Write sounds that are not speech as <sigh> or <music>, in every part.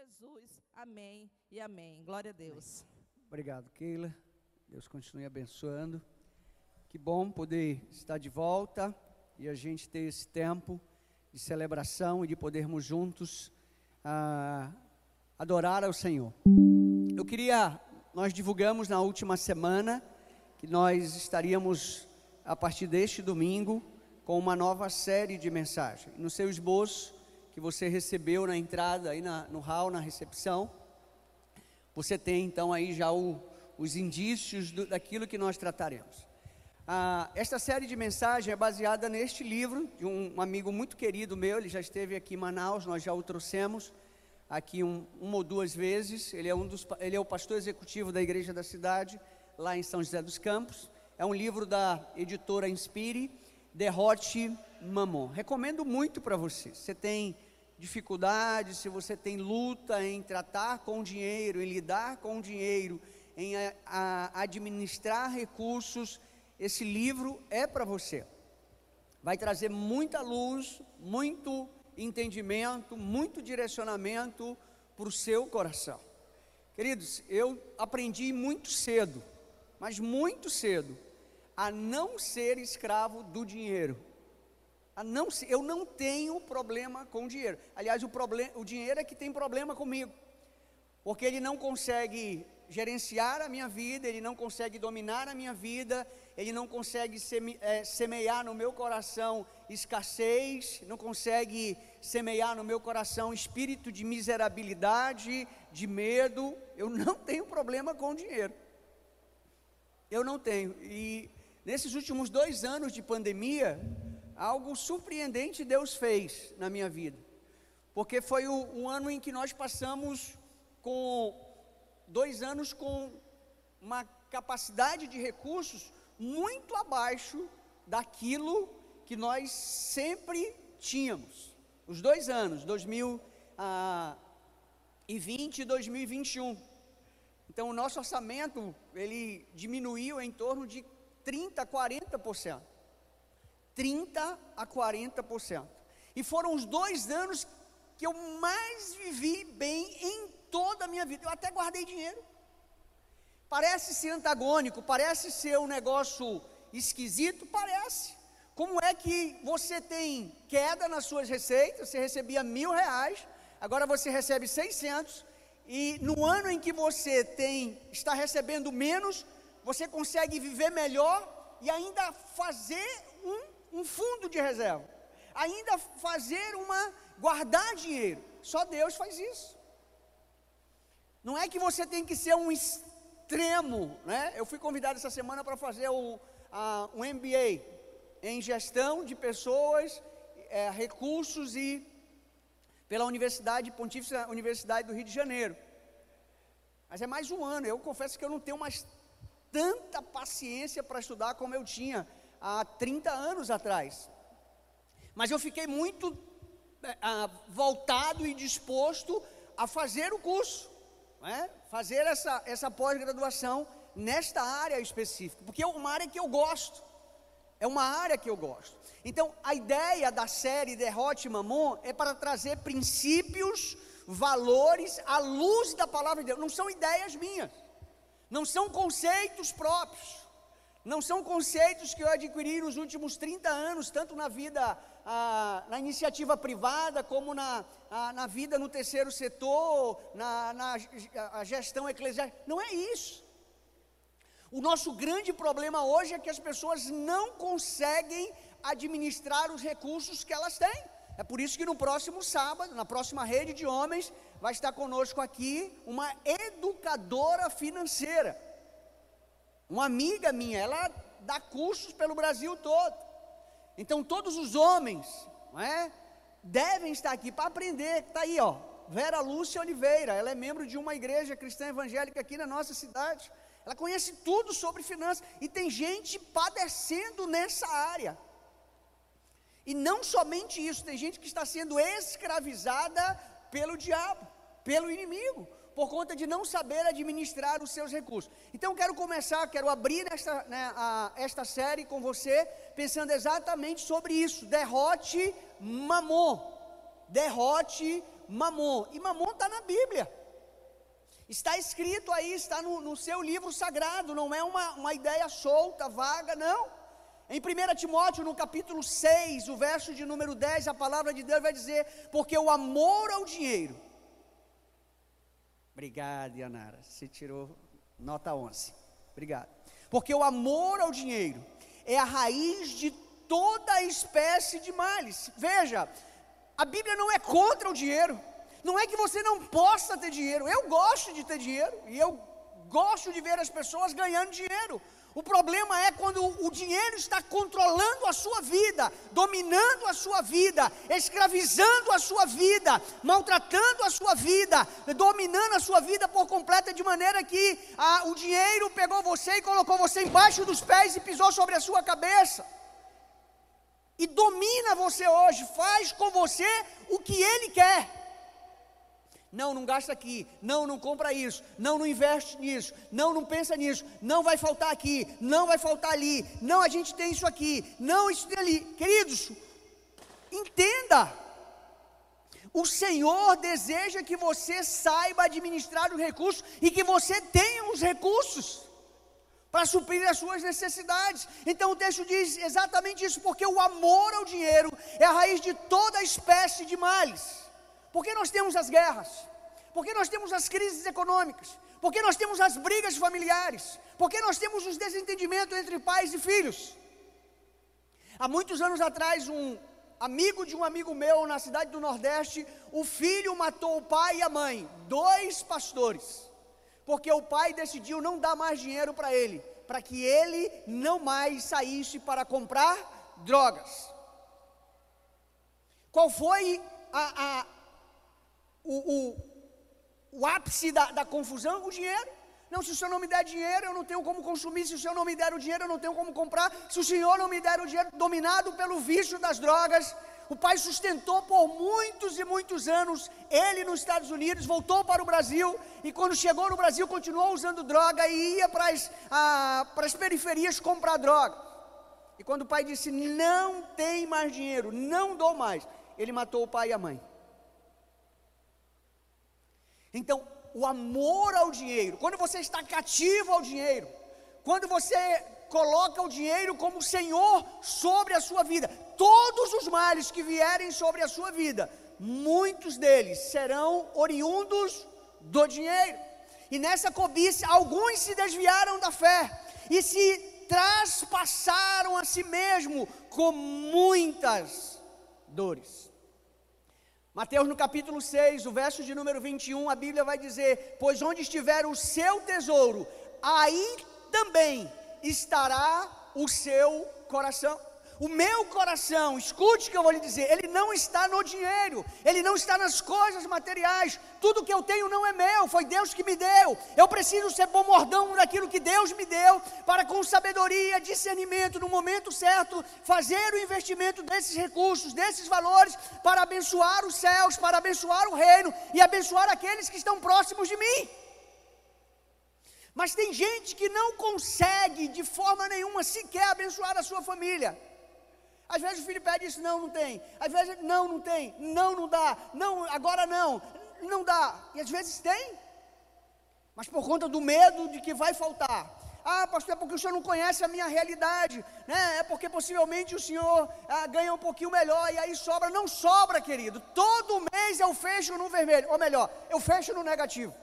Jesus. Amém e amém. Glória a Deus. Obrigado, Keila. Deus continue abençoando. Que bom poder estar de volta e a gente ter esse tempo de celebração e de podermos juntos ah, adorar ao Senhor. Eu queria, nós divulgamos na última semana que nós estaríamos, a partir deste domingo, com uma nova série de mensagens. No seu esboço, que você recebeu na entrada, aí na, no hall, na recepção, você tem então aí já o, os indícios do, daquilo que nós trataremos. Ah, esta série de mensagens é baseada neste livro de um, amigo muito querido meu, ele já esteve aqui em Manaus, nós já o trouxemos aqui um, uma ou duas vezes. Ele é, um dos, ele é o pastor executivo da igreja da cidade, lá em São José dos Campos. É um livro da editora Inspire, Derrote Mamon. Recomendo muito para você. Você tem dificuldade, se você tem luta em tratar com o dinheiro, em lidar com o dinheiro, em a, a administrar recursos, esse livro é para você. Vai trazer muita luz, muito entendimento, muito direcionamento para o seu coração. Queridos, eu aprendi muito cedo, mas muito cedo, a não ser escravo do dinheiro não, eu não tenho problema com o dinheiro. Aliás, o, problema, o dinheiro é que tem problema comigo. Porque ele não consegue gerenciar a minha vida, ele não consegue dominar a minha vida, ele não consegue seme, é, semear no meu coração escassez, não consegue semear no meu coração espírito de miserabilidade, de medo. Eu não <laughs> tenho problema com o dinheiro. Eu não tenho. E nesses últimos dois anos de pandemia, algo surpreendente Deus fez na minha vida, porque foi o, um ano em que nós passamos com dois anos com uma capacidade de recursos muito abaixo daquilo que nós sempre tínhamos. Os dois anos, 2020 e 2021. Então o nosso orçamento, ele diminuiu em torno de 30, 40%. 30 a 40%. E foram os dois anos que eu mais vivi bem em toda a minha vida. Eu até guardei dinheiro. Parece ser antagônico, parece ser um negócio esquisito, parece. Como é que você tem queda nas suas receitas? Você recebia mil reais, agora você recebe 600, e no ano em que você tem está recebendo menos, você consegue viver melhor e ainda fazer um fundo de reserva, ainda fazer uma, guardar dinheiro. Só Deus faz isso. Não é que você tem que ser um extremo, né? Eu fui convidado essa semana para fazer o, a, um MBA em gestão de pessoas, é, recursos e pela Universidade Pontífice Universidade do Rio de Janeiro. Mas é mais um ano. Eu confesso que eu não tenho mais tanta paciência para estudar como eu tinha há 30 anos atrás. Mas eu fiquei muito é, voltado e disposto a fazer o curso, né? fazer essa, essa pós-graduação nesta área específica, porque é uma área que eu gosto. É uma área que eu gosto. Então, a ideia da série Derrote Mamon é para trazer princípios, valores à luz da palavra de Deus. Não são ideias minhas, não são conceitos próprios. Não são conceitos que eu adquiri nos últimos 30 anos, tanto na vida, ah, na iniciativa privada, como na, ah, na vida no terceiro setor, na, na gestão eclesiástica. Não é isso. O nosso grande problema hoje é que as pessoas não conseguem administrar os recursos que elas têm. É por isso que no próximo sábado, na próxima rede de homens, vai estar conosco aqui uma educadora financeira uma amiga minha, ela dá cursos pelo Brasil todo. Então todos os homens, não é, devem estar aqui para aprender. Está aí, ó, Vera Lúcia Oliveira. Ela é membro de uma igreja cristã evangélica aqui na nossa cidade. Ela conhece tudo sobre finanças e tem gente padecendo nessa área. E não somente isso, tem gente que está sendo escravizada pelo diabo, pelo inimigo por conta de não saber administrar os seus recursos. Então, quero começar, quero abrir esta, né, a, esta série com você, pensando exatamente sobre isso: derrote mamon, derrote Mamon. E Mamon está na Bíblia. Está escrito aí, está no, no seu livro sagrado, não é uma, uma ideia solta, vaga, não. Em 1 Timóteo, no capítulo 6, o verso de número 10, a palavra de Deus vai dizer: Porque o amor ao dinheiro. Obrigado, Yanara. Você tirou nota 11. Obrigado. Porque o amor ao dinheiro é a raiz de toda espécie de males. Veja, a Bíblia não é contra o dinheiro. Não é que você não possa ter dinheiro. Eu gosto de ter dinheiro e eu gosto de ver as pessoas ganhando dinheiro. O problema é quando o dinheiro está controlando a sua vida, dominando a sua vida, escravizando a sua vida, maltratando a sua vida, dominando a sua vida por completa, de maneira que ah, o dinheiro pegou você e colocou você embaixo dos pés e pisou sobre a sua cabeça. E domina você hoje, faz com você o que ele quer. Não, não gasta aqui. Não, não compra isso. Não, não investe nisso. Não, não pensa nisso. Não vai faltar aqui. Não vai faltar ali. Não, a gente tem isso aqui. Não, isso tem ali. Queridos, entenda. O Senhor deseja que você saiba administrar os recursos e que você tenha os recursos para suprir as suas necessidades. Então o texto diz exatamente isso, porque o amor ao dinheiro é a raiz de toda espécie de males. Por que nós temos as guerras? Por que nós temos as crises econômicas? Por que nós temos as brigas familiares? Por que nós temos os desentendimentos entre pais e filhos? Há muitos anos atrás, um amigo de um amigo meu na cidade do Nordeste, o filho matou o pai e a mãe, dois pastores, porque o pai decidiu não dar mais dinheiro para ele, para que ele não mais saísse para comprar drogas. Qual foi a, a o, o, o ápice da, da confusão? O dinheiro. Não, se o senhor não me der dinheiro, eu não tenho como consumir. Se o senhor não me der o dinheiro, eu não tenho como comprar. Se o senhor não me der o dinheiro, dominado pelo vício das drogas, o pai sustentou por muitos e muitos anos ele nos Estados Unidos, voltou para o Brasil e quando chegou no Brasil continuou usando droga e ia para as, para as periferias comprar droga. E quando o pai disse: Não tem mais dinheiro, não dou mais, ele matou o pai e a mãe. Então, o amor ao dinheiro, quando você está cativo ao dinheiro, quando você coloca o dinheiro como Senhor sobre a sua vida, todos os males que vierem sobre a sua vida, muitos deles serão oriundos do dinheiro. E nessa cobiça, alguns se desviaram da fé e se traspassaram a si mesmo com muitas dores. Mateus no capítulo 6, o verso de número 21, a Bíblia vai dizer: Pois onde estiver o seu tesouro, aí também estará o seu coração. O meu coração, escute o que eu vou lhe dizer, ele não está no dinheiro, ele não está nas coisas materiais. Tudo que eu tenho não é meu, foi Deus que me deu. Eu preciso ser bom mordão daquilo que Deus me deu, para com sabedoria, discernimento, no momento certo, fazer o investimento desses recursos, desses valores, para abençoar os céus, para abençoar o reino e abençoar aqueles que estão próximos de mim. Mas tem gente que não consegue de forma nenhuma sequer abençoar a sua família. Às vezes o filho pede isso, não, não tem. Às vezes, não, não tem. Não, não dá. Não, agora não. Não dá. E às vezes tem. Mas por conta do medo de que vai faltar. Ah, pastor, é porque o senhor não conhece a minha realidade, né? É porque possivelmente o senhor ah, ganha um pouquinho melhor e aí sobra. Não sobra, querido. Todo mês eu fecho no vermelho, ou melhor, eu fecho no negativo.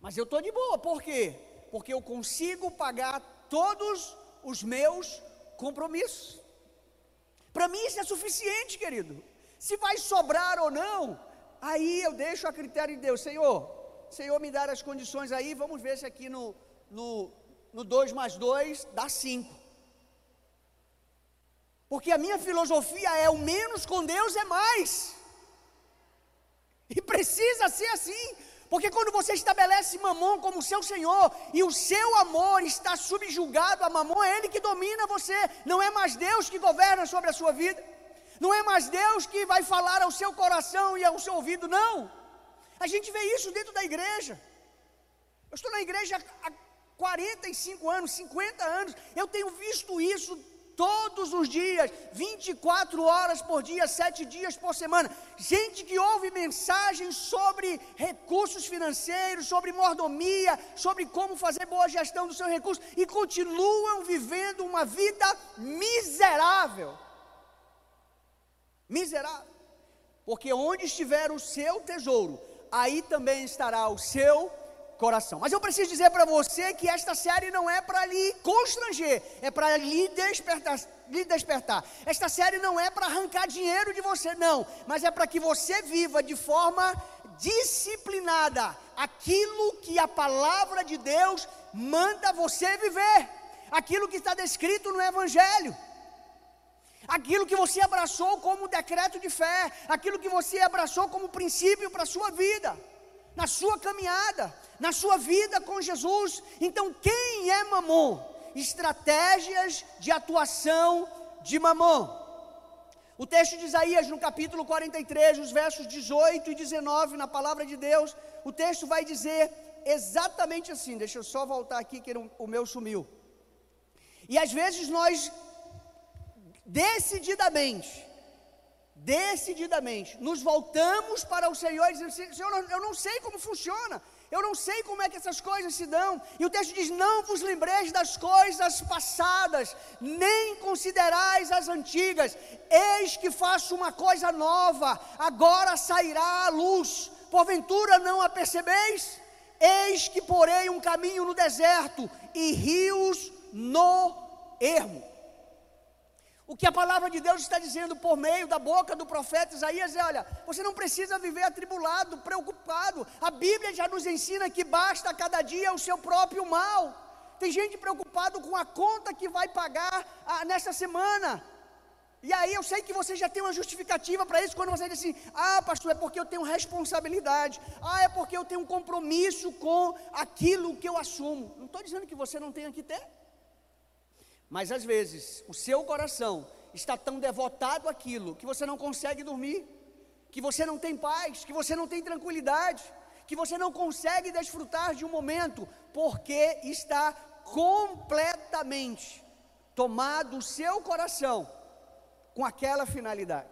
Mas eu estou de boa, por quê? Porque eu consigo pagar todos os meus compromissos. Para mim isso é suficiente, querido. Se vai sobrar ou não, aí eu deixo a critério de Deus. Senhor, Senhor me dar as condições aí, vamos ver se aqui no, no, no 2 mais 2 dá 5. Porque a minha filosofia é o menos com Deus é mais. E precisa ser assim. Porque quando você estabelece Mamon como seu Senhor e o seu amor está subjugado a Mamon, é Ele que domina você, não é mais Deus que governa sobre a sua vida, não é mais Deus que vai falar ao seu coração e ao seu ouvido, não. A gente vê isso dentro da igreja. Eu estou na igreja há 45 anos, 50 anos, eu tenho visto isso todos os dias, 24 horas por dia, 7 dias por semana. Gente que ouve mensagens sobre recursos financeiros, sobre mordomia, sobre como fazer boa gestão do seu recurso e continuam vivendo uma vida miserável. Miserável. Porque onde estiver o seu tesouro, aí também estará o seu coração. Mas eu preciso dizer para você que esta série não é para lhe constranger, é para lhe despertar, lhe despertar. Esta série não é para arrancar dinheiro de você, não, mas é para que você viva de forma disciplinada aquilo que a palavra de Deus manda você viver, aquilo que está descrito no Evangelho aquilo que você abraçou como decreto de fé, aquilo que você abraçou como princípio para a sua vida, na sua caminhada, na sua vida com Jesus. Então, quem é Mamon? Estratégias de atuação de Mamon. O texto de Isaías, no capítulo 43, os versos 18 e 19, na palavra de Deus, o texto vai dizer exatamente assim. Deixa eu só voltar aqui, que o meu sumiu. E às vezes nós decididamente, decididamente, nos voltamos para o Senhor e dizemos: Senhor, eu não sei como funciona, eu não sei como é que essas coisas se dão. E o texto diz: Não vos lembreis das coisas passadas, nem considerais as antigas. Eis que faço uma coisa nova, agora sairá a luz. Porventura não a percebeis? Eis que porei um caminho no deserto e rios no ermo. O que a palavra de Deus está dizendo por meio da boca do profeta Isaías é: olha, você não precisa viver atribulado, preocupado. A Bíblia já nos ensina que basta cada dia o seu próprio mal. Tem gente preocupado com a conta que vai pagar ah, nesta semana. E aí eu sei que você já tem uma justificativa para isso quando você diz assim: "Ah, pastor, é porque eu tenho responsabilidade. Ah, é porque eu tenho um compromisso com aquilo que eu assumo". Não estou dizendo que você não tenha que ter. Mas às vezes o seu coração está tão devotado àquilo que você não consegue dormir, que você não tem paz, que você não tem tranquilidade, que você não consegue desfrutar de um momento, porque está completamente tomado o seu coração com aquela finalidade,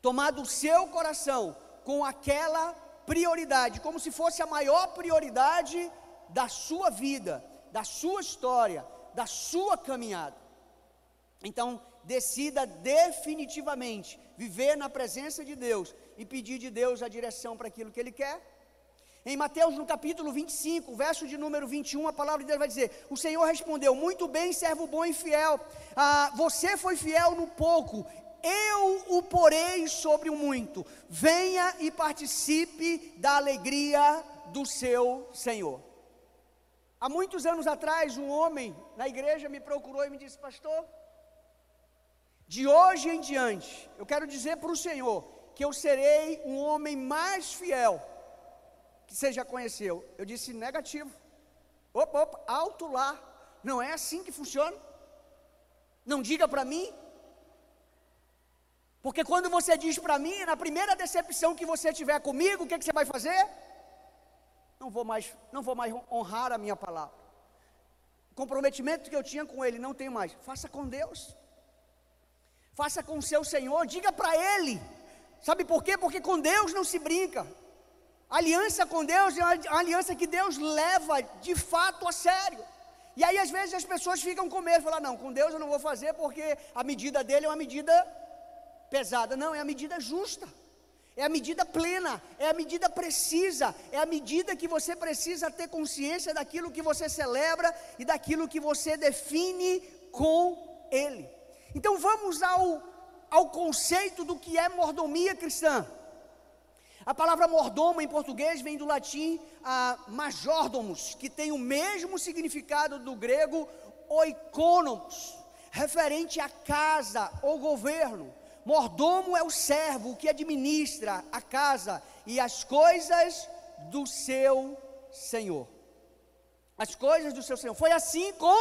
tomado o seu coração com aquela prioridade, como se fosse a maior prioridade da sua vida, da sua história, da sua caminhada. Então, decida definitivamente viver na presença de Deus e pedir de Deus a direção para aquilo que Ele quer. Em Mateus, no capítulo 25, verso de número 21, a palavra de Deus vai dizer: O Senhor respondeu: Muito bem, servo bom e fiel. Ah, você foi fiel no pouco, eu o porei sobre o muito. Venha e participe da alegria do seu Senhor. Há muitos anos atrás, um homem na igreja me procurou e me disse: Pastor, de hoje em diante, eu quero dizer para o Senhor que eu serei um homem mais fiel que você já conheceu. Eu disse: Negativo. Opa, opa, alto lá. Não é assim que funciona. Não diga para mim. Porque quando você diz para mim, na primeira decepção que você tiver comigo, o que, que você vai fazer? Não vou mais, não vou mais honrar a minha palavra. O comprometimento que eu tinha com ele, não tenho mais. Faça com Deus. Faça com o seu Senhor, diga para ele. Sabe por quê? Porque com Deus não se brinca. Aliança com Deus é a aliança que Deus leva de fato a sério. E aí às vezes as pessoas ficam com medo, falam, não, com Deus eu não vou fazer porque a medida dele é uma medida pesada. Não, é a medida justa é a medida plena, é a medida precisa, é a medida que você precisa ter consciência daquilo que você celebra e daquilo que você define com Ele. Então vamos ao, ao conceito do que é mordomia cristã. A palavra mordomo em português vem do latim a majordomos, que tem o mesmo significado do grego oikonomos, referente à casa ou governo. Mordomo é o servo que administra a casa e as coisas do seu senhor. As coisas do seu senhor. Foi assim com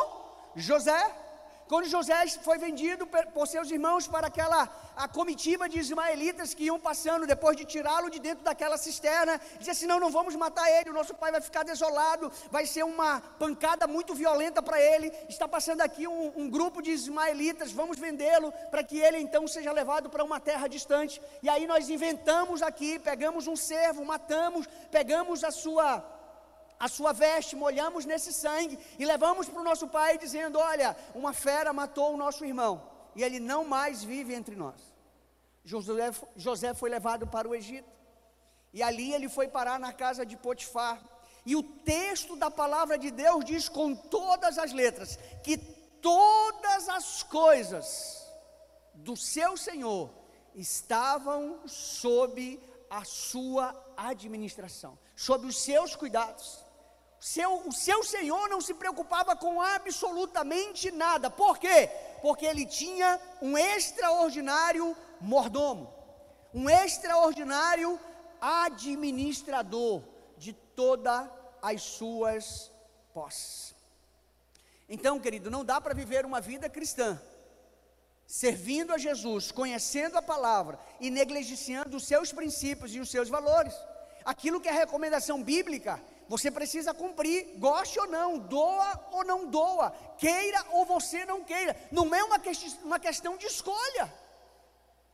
José. Quando José foi vendido por seus irmãos para aquela a comitiva de ismaelitas que iam passando, depois de tirá-lo de dentro daquela cisterna, dizia assim: não, não vamos matar ele, o nosso pai vai ficar desolado, vai ser uma pancada muito violenta para ele. Está passando aqui um, um grupo de ismaelitas, vamos vendê-lo para que ele então seja levado para uma terra distante. E aí nós inventamos aqui, pegamos um servo, matamos, pegamos a sua a sua veste, molhamos nesse sangue e levamos para o nosso pai, dizendo: Olha, uma fera matou o nosso irmão e ele não mais vive entre nós. José, José foi levado para o Egito e ali ele foi parar na casa de Potifar. E o texto da palavra de Deus diz com todas as letras que todas as coisas do seu Senhor estavam sob a sua administração, sob os seus cuidados. Seu, o seu senhor não se preocupava com absolutamente nada. Por quê? Porque ele tinha um extraordinário mordomo, um extraordinário administrador de todas as suas posses. Então, querido, não dá para viver uma vida cristã servindo a Jesus, conhecendo a palavra e negligenciando os seus princípios e os seus valores. Aquilo que é recomendação bíblica você precisa cumprir, goste ou não, doa ou não doa, queira ou você não queira. Não é uma, que, uma questão de escolha.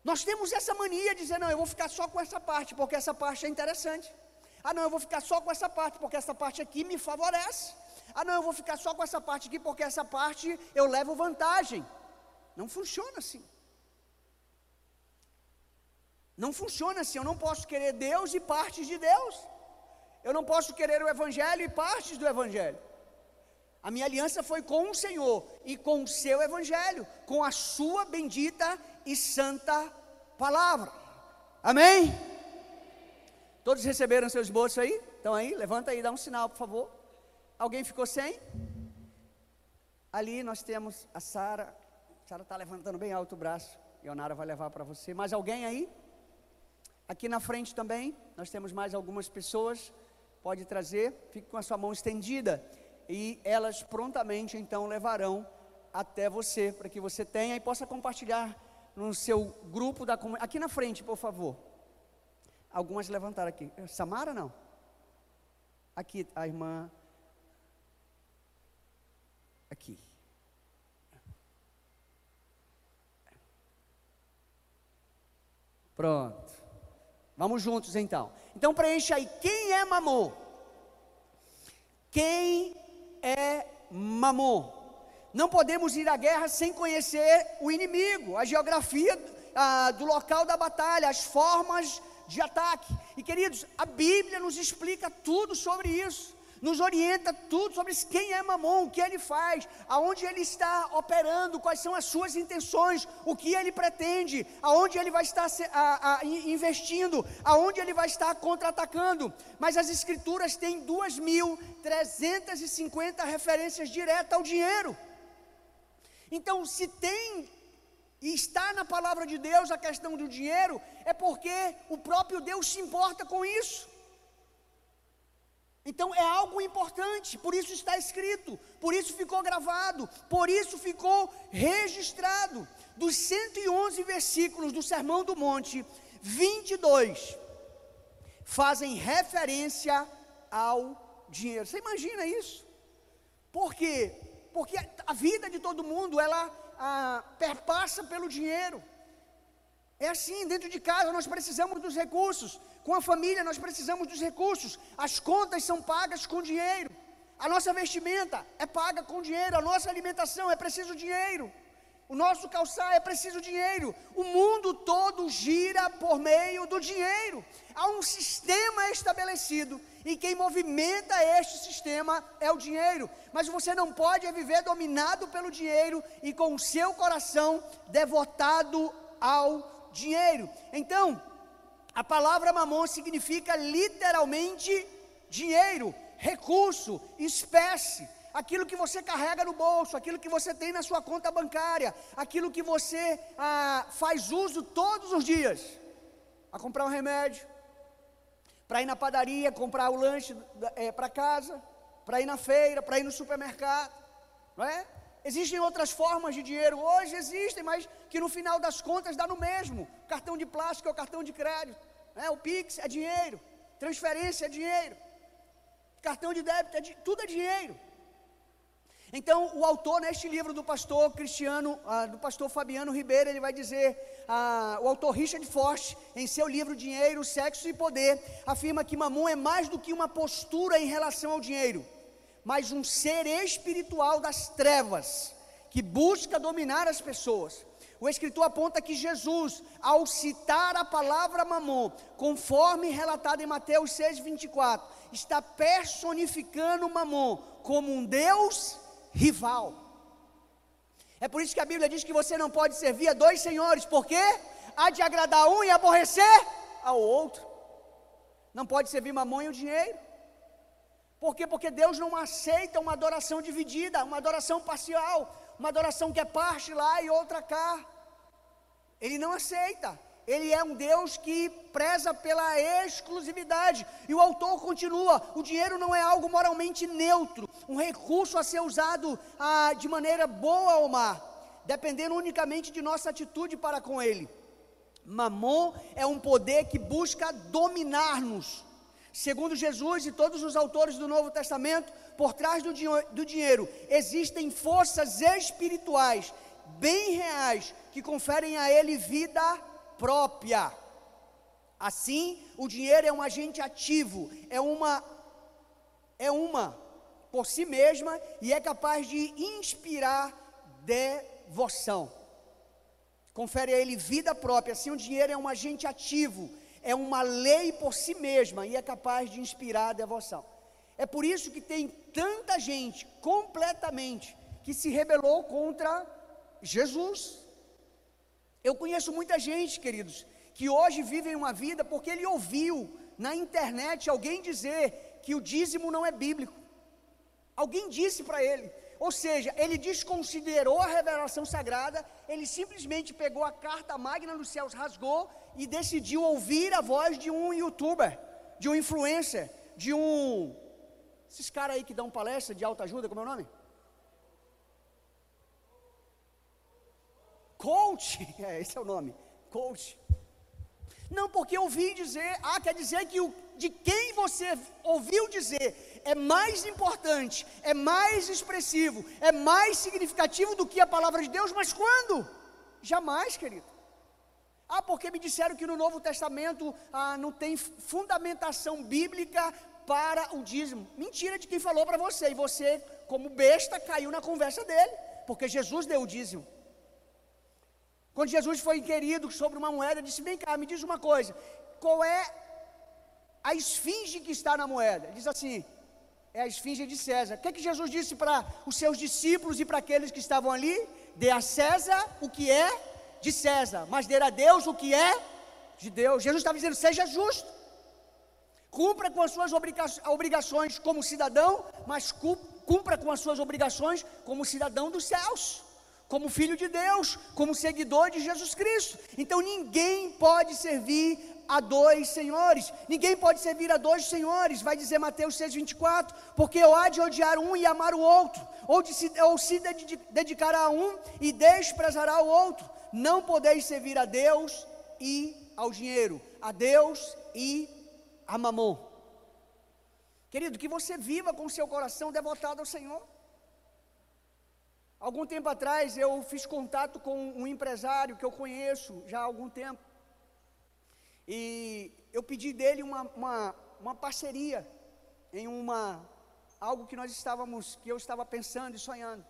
Nós temos essa mania de dizer, não, eu vou ficar só com essa parte, porque essa parte é interessante. Ah, não, eu vou ficar só com essa parte, porque essa parte aqui me favorece. Ah, não, eu vou ficar só com essa parte aqui, porque essa parte eu levo vantagem. Não funciona assim. Não funciona assim. Eu não posso querer Deus e partes de Deus. Eu não posso querer o Evangelho e partes do Evangelho. A minha aliança foi com o Senhor e com o seu Evangelho, com a sua bendita e santa palavra. Amém? Todos receberam seus bolsos aí? Estão aí? Levanta aí, dá um sinal, por favor. Alguém ficou sem? Ali nós temos a Sara. Sara está levantando bem alto o braço. E a Onara vai levar para você. Mais alguém aí? Aqui na frente também, nós temos mais algumas pessoas pode trazer, fique com a sua mão estendida e elas prontamente então levarão até você, para que você tenha e possa compartilhar no seu grupo da comunidade. Aqui na frente, por favor. Algumas levantaram aqui. Samara não? Aqui, a irmã. Aqui. Pronto. Vamos juntos então. Então preencha aí. Quem é Mamon? Quem é Mamon? Não podemos ir à guerra sem conhecer o inimigo, a geografia ah, do local da batalha, as formas de ataque. E queridos, a Bíblia nos explica tudo sobre isso nos orienta tudo sobre quem é Mamon, o que ele faz, aonde ele está operando, quais são as suas intenções, o que ele pretende, aonde ele vai estar a, a, investindo, aonde ele vai estar contra-atacando. Mas as escrituras têm 2.350 referências diretas ao dinheiro. Então, se tem e está na palavra de Deus a questão do dinheiro, é porque o próprio Deus se importa com isso. Então é algo importante, por isso está escrito, por isso ficou gravado, por isso ficou registrado. Dos 111 versículos do Sermão do Monte, 22 fazem referência ao dinheiro. Você imagina isso? Por quê? Porque a vida de todo mundo, ela ah, perpassa pelo dinheiro. É assim, dentro de casa nós precisamos dos recursos. Com a família nós precisamos dos recursos. As contas são pagas com dinheiro. A nossa vestimenta é paga com dinheiro. A nossa alimentação é preciso dinheiro. O nosso calçar é preciso dinheiro. O mundo todo gira por meio do dinheiro. Há um sistema estabelecido e quem movimenta este sistema é o dinheiro. Mas você não pode viver dominado pelo dinheiro e com o seu coração devotado ao dinheiro. Então, a palavra mamon significa literalmente dinheiro, recurso, espécie, aquilo que você carrega no bolso, aquilo que você tem na sua conta bancária, aquilo que você ah, faz uso todos os dias, a comprar um remédio, para ir na padaria, comprar o lanche é, para casa, para ir na feira, para ir no supermercado, não é? Existem outras formas de dinheiro hoje, existem, mas que no final das contas dá no mesmo. Cartão de plástico é o cartão de crédito, né? o Pix é dinheiro, transferência é dinheiro, cartão de débito é di tudo é dinheiro. Então, o autor neste livro do pastor Cristiano, ah, do pastor Fabiano Ribeiro, ele vai dizer, ah, o autor Richard Forte, em seu livro Dinheiro, Sexo e Poder, afirma que Mamon é mais do que uma postura em relação ao dinheiro mas um ser espiritual das trevas, que busca dominar as pessoas. O escritor aponta que Jesus, ao citar a palavra mamon, conforme relatado em Mateus 6,24, está personificando mamon como um Deus rival. É por isso que a Bíblia diz que você não pode servir a dois senhores, porque há de agradar um e aborrecer ao outro. Não pode servir mamon e o dinheiro. Por quê? Porque Deus não aceita uma adoração dividida, uma adoração parcial, uma adoração que é parte lá e outra cá. Ele não aceita. Ele é um Deus que preza pela exclusividade. E o autor continua: o dinheiro não é algo moralmente neutro, um recurso a ser usado ah, de maneira boa ou má, dependendo unicamente de nossa atitude para com ele. Mamon é um poder que busca dominar-nos Segundo Jesus e todos os autores do Novo Testamento, por trás do, do dinheiro existem forças espirituais, bem reais, que conferem a ele vida própria. Assim, o dinheiro é um agente ativo, é uma é uma por si mesma e é capaz de inspirar devoção. Confere a ele vida própria. Assim, o dinheiro é um agente ativo, é uma lei por si mesma e é capaz de inspirar a devoção. É por isso que tem tanta gente completamente que se rebelou contra Jesus. Eu conheço muita gente, queridos, que hoje vivem uma vida porque ele ouviu na internet alguém dizer que o dízimo não é bíblico. Alguém disse para ele. Ou seja, ele desconsiderou a revelação sagrada, ele simplesmente pegou a carta magna dos céus, rasgou e decidiu ouvir a voz de um youtuber, de um influencer, de um. Esses caras aí que dão palestra de alta ajuda, como é o nome? Coach, <laughs> é, esse é o nome, coach. Não, porque ouvi dizer, ah, quer dizer que o, de quem você ouviu dizer é mais importante, é mais expressivo, é mais significativo do que a palavra de Deus, mas quando? Jamais, querido. Ah, porque me disseram que no Novo Testamento ah, não tem fundamentação bíblica para o dízimo. Mentira de quem falou para você. E você, como besta, caiu na conversa dele. Porque Jesus deu o dízimo. Quando Jesus foi inquirido sobre uma moeda, disse: Vem cá, me diz uma coisa. Qual é a esfinge que está na moeda? Ele diz assim: É a esfinge de César. O que, é que Jesus disse para os seus discípulos e para aqueles que estavam ali? Dê a César o que é de César, mas dê a Deus o que é de Deus. Jesus estava dizendo: seja justo, cumpra com as suas obrigações como cidadão, mas cumpra com as suas obrigações como cidadão dos céus, como filho de Deus, como seguidor de Jesus Cristo. Então ninguém pode servir a dois senhores, ninguém pode servir a dois senhores, vai dizer Mateus 6,24, porque eu há de odiar um e amar o outro, ou, de se, ou se dedicar a um e desprezará o outro não podeis servir a Deus e ao dinheiro, a Deus e a mamon. Querido, que você viva com seu coração devotado ao Senhor. Algum tempo atrás eu fiz contato com um empresário que eu conheço já há algum tempo. E eu pedi dele uma, uma, uma parceria em uma algo que nós estávamos, que eu estava pensando e sonhando.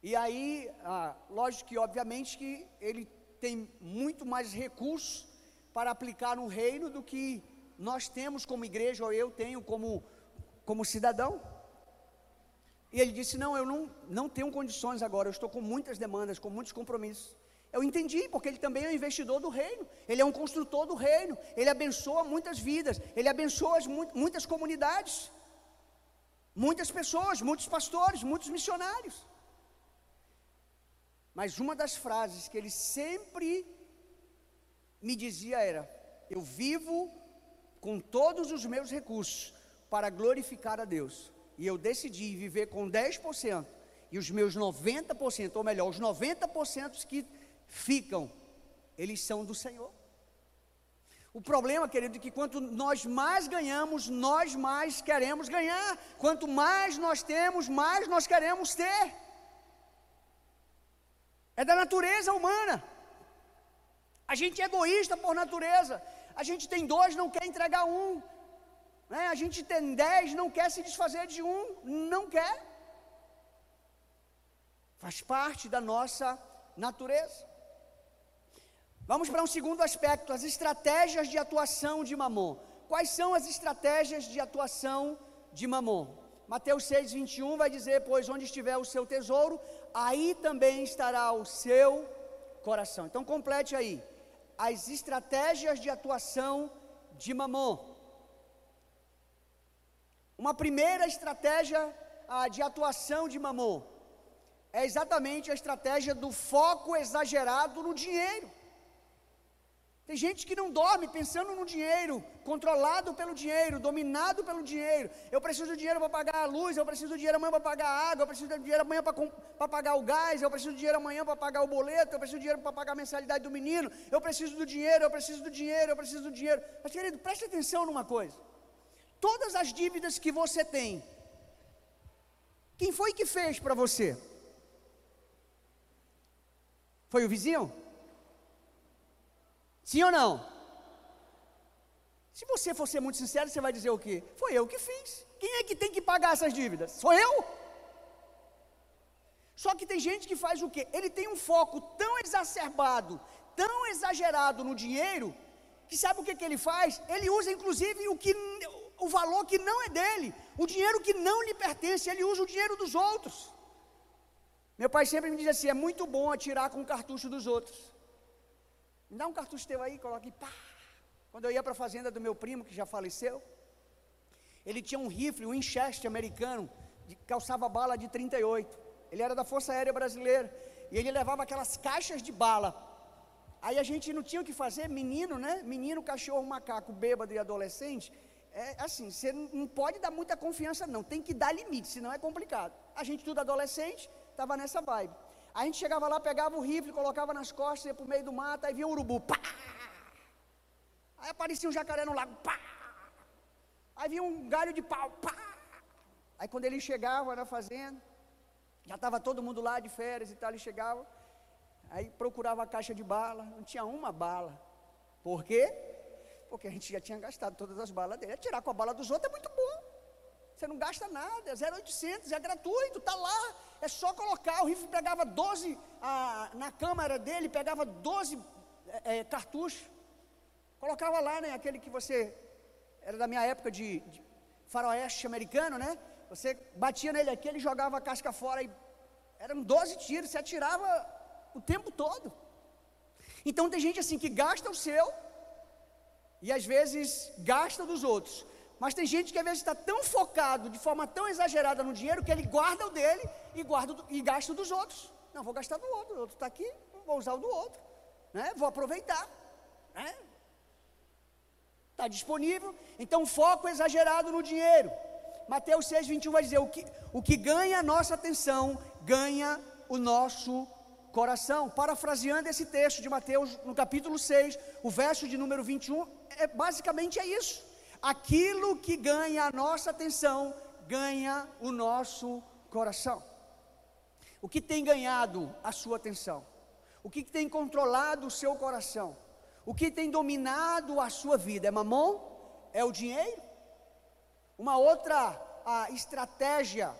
E aí, ah, lógico que, obviamente, que ele tem muito mais recursos para aplicar no reino do que nós temos como igreja, ou eu tenho como, como cidadão. E ele disse: Não, eu não, não tenho condições agora, eu estou com muitas demandas, com muitos compromissos. Eu entendi, porque ele também é um investidor do reino, ele é um construtor do reino, ele abençoa muitas vidas, ele abençoa as, muitas comunidades, muitas pessoas, muitos pastores, muitos missionários. Mas uma das frases que ele sempre me dizia era: Eu vivo com todos os meus recursos para glorificar a Deus. E eu decidi viver com 10% E os meus 90%, ou melhor, os 90% que ficam, eles são do Senhor. O problema, querido, é que quanto nós mais ganhamos, nós mais queremos ganhar. Quanto mais nós temos, mais nós queremos ter. É da natureza humana. A gente é egoísta por natureza. A gente tem dois, não quer entregar um. Né? A gente tem dez, não quer se desfazer de um. Não quer. Faz parte da nossa natureza. Vamos para um segundo aspecto, as estratégias de atuação de Mamon. Quais são as estratégias de atuação de Mamon? Mateus 6, 21 vai dizer: Pois onde estiver o seu tesouro, aí também estará o seu coração. Então complete aí as estratégias de atuação de Mamon. Uma primeira estratégia ah, de atuação de Mamon é exatamente a estratégia do foco exagerado no dinheiro. Tem gente que não dorme pensando no dinheiro, controlado pelo dinheiro, dominado pelo dinheiro. Eu preciso de dinheiro para pagar a luz, eu preciso de dinheiro amanhã para pagar a água, eu preciso de dinheiro amanhã para pagar o gás, eu preciso de dinheiro amanhã para pagar o boleto, eu preciso de dinheiro para pagar a mensalidade do menino, eu preciso do dinheiro, eu preciso do dinheiro, eu preciso do dinheiro. Mas querido, preste atenção numa coisa. Todas as dívidas que você tem, quem foi que fez para você? Foi o vizinho? Sim ou não? Se você for ser muito sincero, você vai dizer o quê? Foi eu que fiz. Quem é que tem que pagar essas dívidas? Sou eu? Só que tem gente que faz o quê? Ele tem um foco tão exacerbado, tão exagerado no dinheiro, que sabe o que, que ele faz? Ele usa inclusive o, que, o valor que não é dele, o dinheiro que não lhe pertence, ele usa o dinheiro dos outros. Meu pai sempre me diz assim: é muito bom atirar com o cartucho dos outros. Me dá um cartucho teu aí, coloca aí, pá. Quando eu ia para a fazenda do meu primo, que já faleceu, ele tinha um rifle, um Winchester americano, de, calçava bala de 38. Ele era da Força Aérea Brasileira. E ele levava aquelas caixas de bala. Aí a gente não tinha o que fazer, menino, né? Menino, cachorro, macaco, bêbado e adolescente. É assim, você não pode dar muita confiança, não. Tem que dar limite, senão é complicado. A gente, tudo adolescente, estava nessa vibe. A gente chegava lá, pegava o rifle, colocava nas costas, ia para o meio do mato, aí vinha um urubu, pá! Aí aparecia um jacaré no lago, pá! Aí vinha um galho de pau, pá! Aí quando ele chegava na fazenda, já estava todo mundo lá de férias e tal, ele chegava, aí procurava a caixa de bala, não tinha uma bala. Por quê? Porque a gente já tinha gastado todas as balas dele. Tirar com a bala dos outros é muito bom. Você não gasta nada, é 0,800, é gratuito, está lá. É só colocar. O rifle pegava 12, a, na câmara dele, pegava 12 é, é, cartuchos. Colocava lá, né? Aquele que você. Era da minha época de, de faroeste americano, né? Você batia nele aqui, ele jogava a casca fora e. Eram 12 tiros, você atirava o tempo todo. Então tem gente assim que gasta o seu e às vezes gasta dos outros. Mas tem gente que às vezes está tão focado, de forma tão exagerada no dinheiro, que ele guarda o dele e, guarda e gasta o dos outros. Não, vou gastar do outro, o outro está aqui, vou usar o do outro. Né? Vou aproveitar. Está né? Tá disponível. Então, foco exagerado no dinheiro. Mateus 6, 21 vai dizer: o que, o que ganha a nossa atenção, ganha o nosso coração. Parafraseando esse texto de Mateus, no capítulo 6, o verso de número 21, é, basicamente é isso. Aquilo que ganha a nossa atenção, ganha o nosso coração. O que tem ganhado a sua atenção? O que tem controlado o seu coração? O que tem dominado a sua vida? É mamon? É o dinheiro? Uma outra estratégia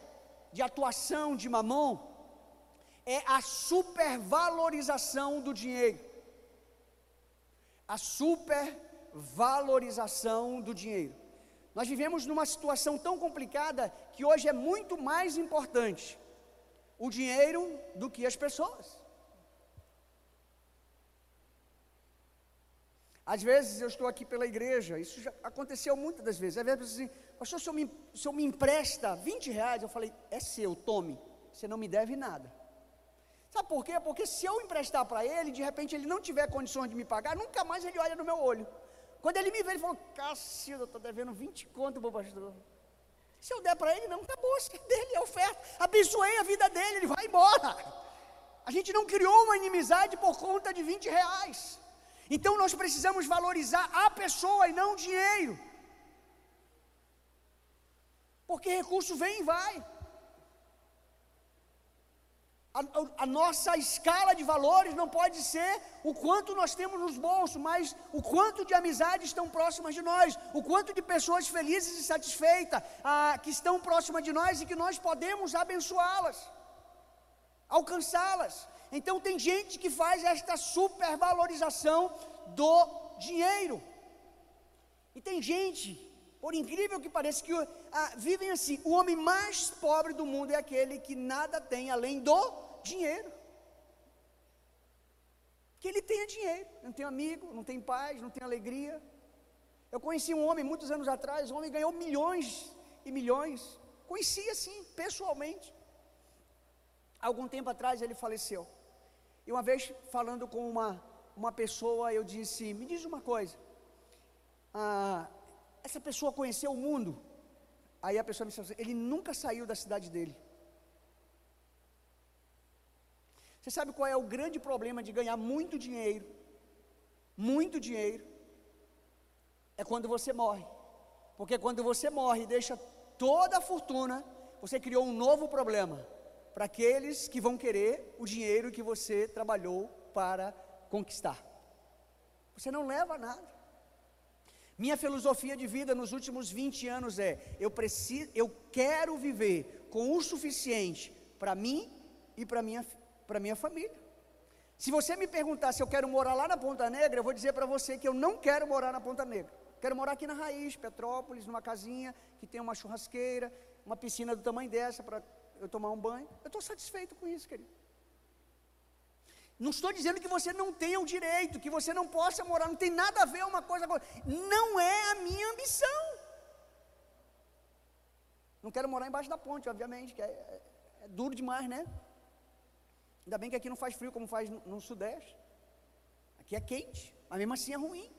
de atuação de mamon é a supervalorização do dinheiro. A super valorização do dinheiro. Nós vivemos numa situação tão complicada que hoje é muito mais importante o dinheiro do que as pessoas. Às vezes eu estou aqui pela igreja, isso já aconteceu muitas das vezes. Às vezes assim, pastor, se eu, me, se eu me empresta 20 reais, eu falei, é seu, tome, você não me deve nada. Sabe por quê? Porque se eu emprestar para ele, de repente ele não tiver condições de me pagar, nunca mais ele olha no meu olho. Quando ele me vê, ele falou: Cacilda, eu estou devendo 20 conto para o pastor. Se eu der para ele, não, acabou, se é <laughs> dele, é oferta. Abençoei a vida dele, ele vai embora. A gente não criou uma inimizade por conta de 20 reais. Então nós precisamos valorizar a pessoa e não o dinheiro. Porque recurso vem e vai. A, a, nossa escala de valores não pode ser o quanto nós temos nos bolsos, mas o quanto de amizades estão próximas de nós, o quanto de pessoas felizes e satisfeitas ah, que estão próximas de nós e que nós podemos abençoá-las, alcançá-las. Então tem gente que faz esta supervalorização do dinheiro. E tem gente, por incrível que pareça, que ah, vivem assim. O homem mais pobre do mundo é aquele que nada tem além do dinheiro. Que ele tenha dinheiro, não tem amigo, não tem paz, não tem alegria. Eu conheci um homem muitos anos atrás, um homem ganhou milhões e milhões. Conheci assim, pessoalmente. Algum tempo atrás ele faleceu. E uma vez falando com uma, uma pessoa, eu disse: Me diz uma coisa, ah, essa pessoa conheceu o mundo? Aí a pessoa me disse: Ele nunca saiu da cidade dele. Você sabe qual é o grande problema de ganhar muito dinheiro? Muito dinheiro. É quando você morre. Porque quando você morre e deixa toda a fortuna, você criou um novo problema para aqueles que vão querer o dinheiro que você trabalhou para conquistar. Você não leva nada. Minha filosofia de vida nos últimos 20 anos é: eu preciso, eu quero viver com o suficiente para mim e para minha para minha família. Se você me perguntar se eu quero morar lá na Ponta Negra, eu vou dizer para você que eu não quero morar na Ponta Negra. Quero morar aqui na Raiz, Petrópolis, numa casinha que tem uma churrasqueira, uma piscina do tamanho dessa para eu tomar um banho. Eu estou satisfeito com isso, querido. Não estou dizendo que você não tenha o direito, que você não possa morar, não tem nada a ver uma coisa com outra. Não é a minha ambição. Não quero morar embaixo da ponte, obviamente, que é, é, é duro demais, né? Ainda bem que aqui não faz frio como faz no, no Sudeste. Aqui é quente, mas mesmo assim é ruim.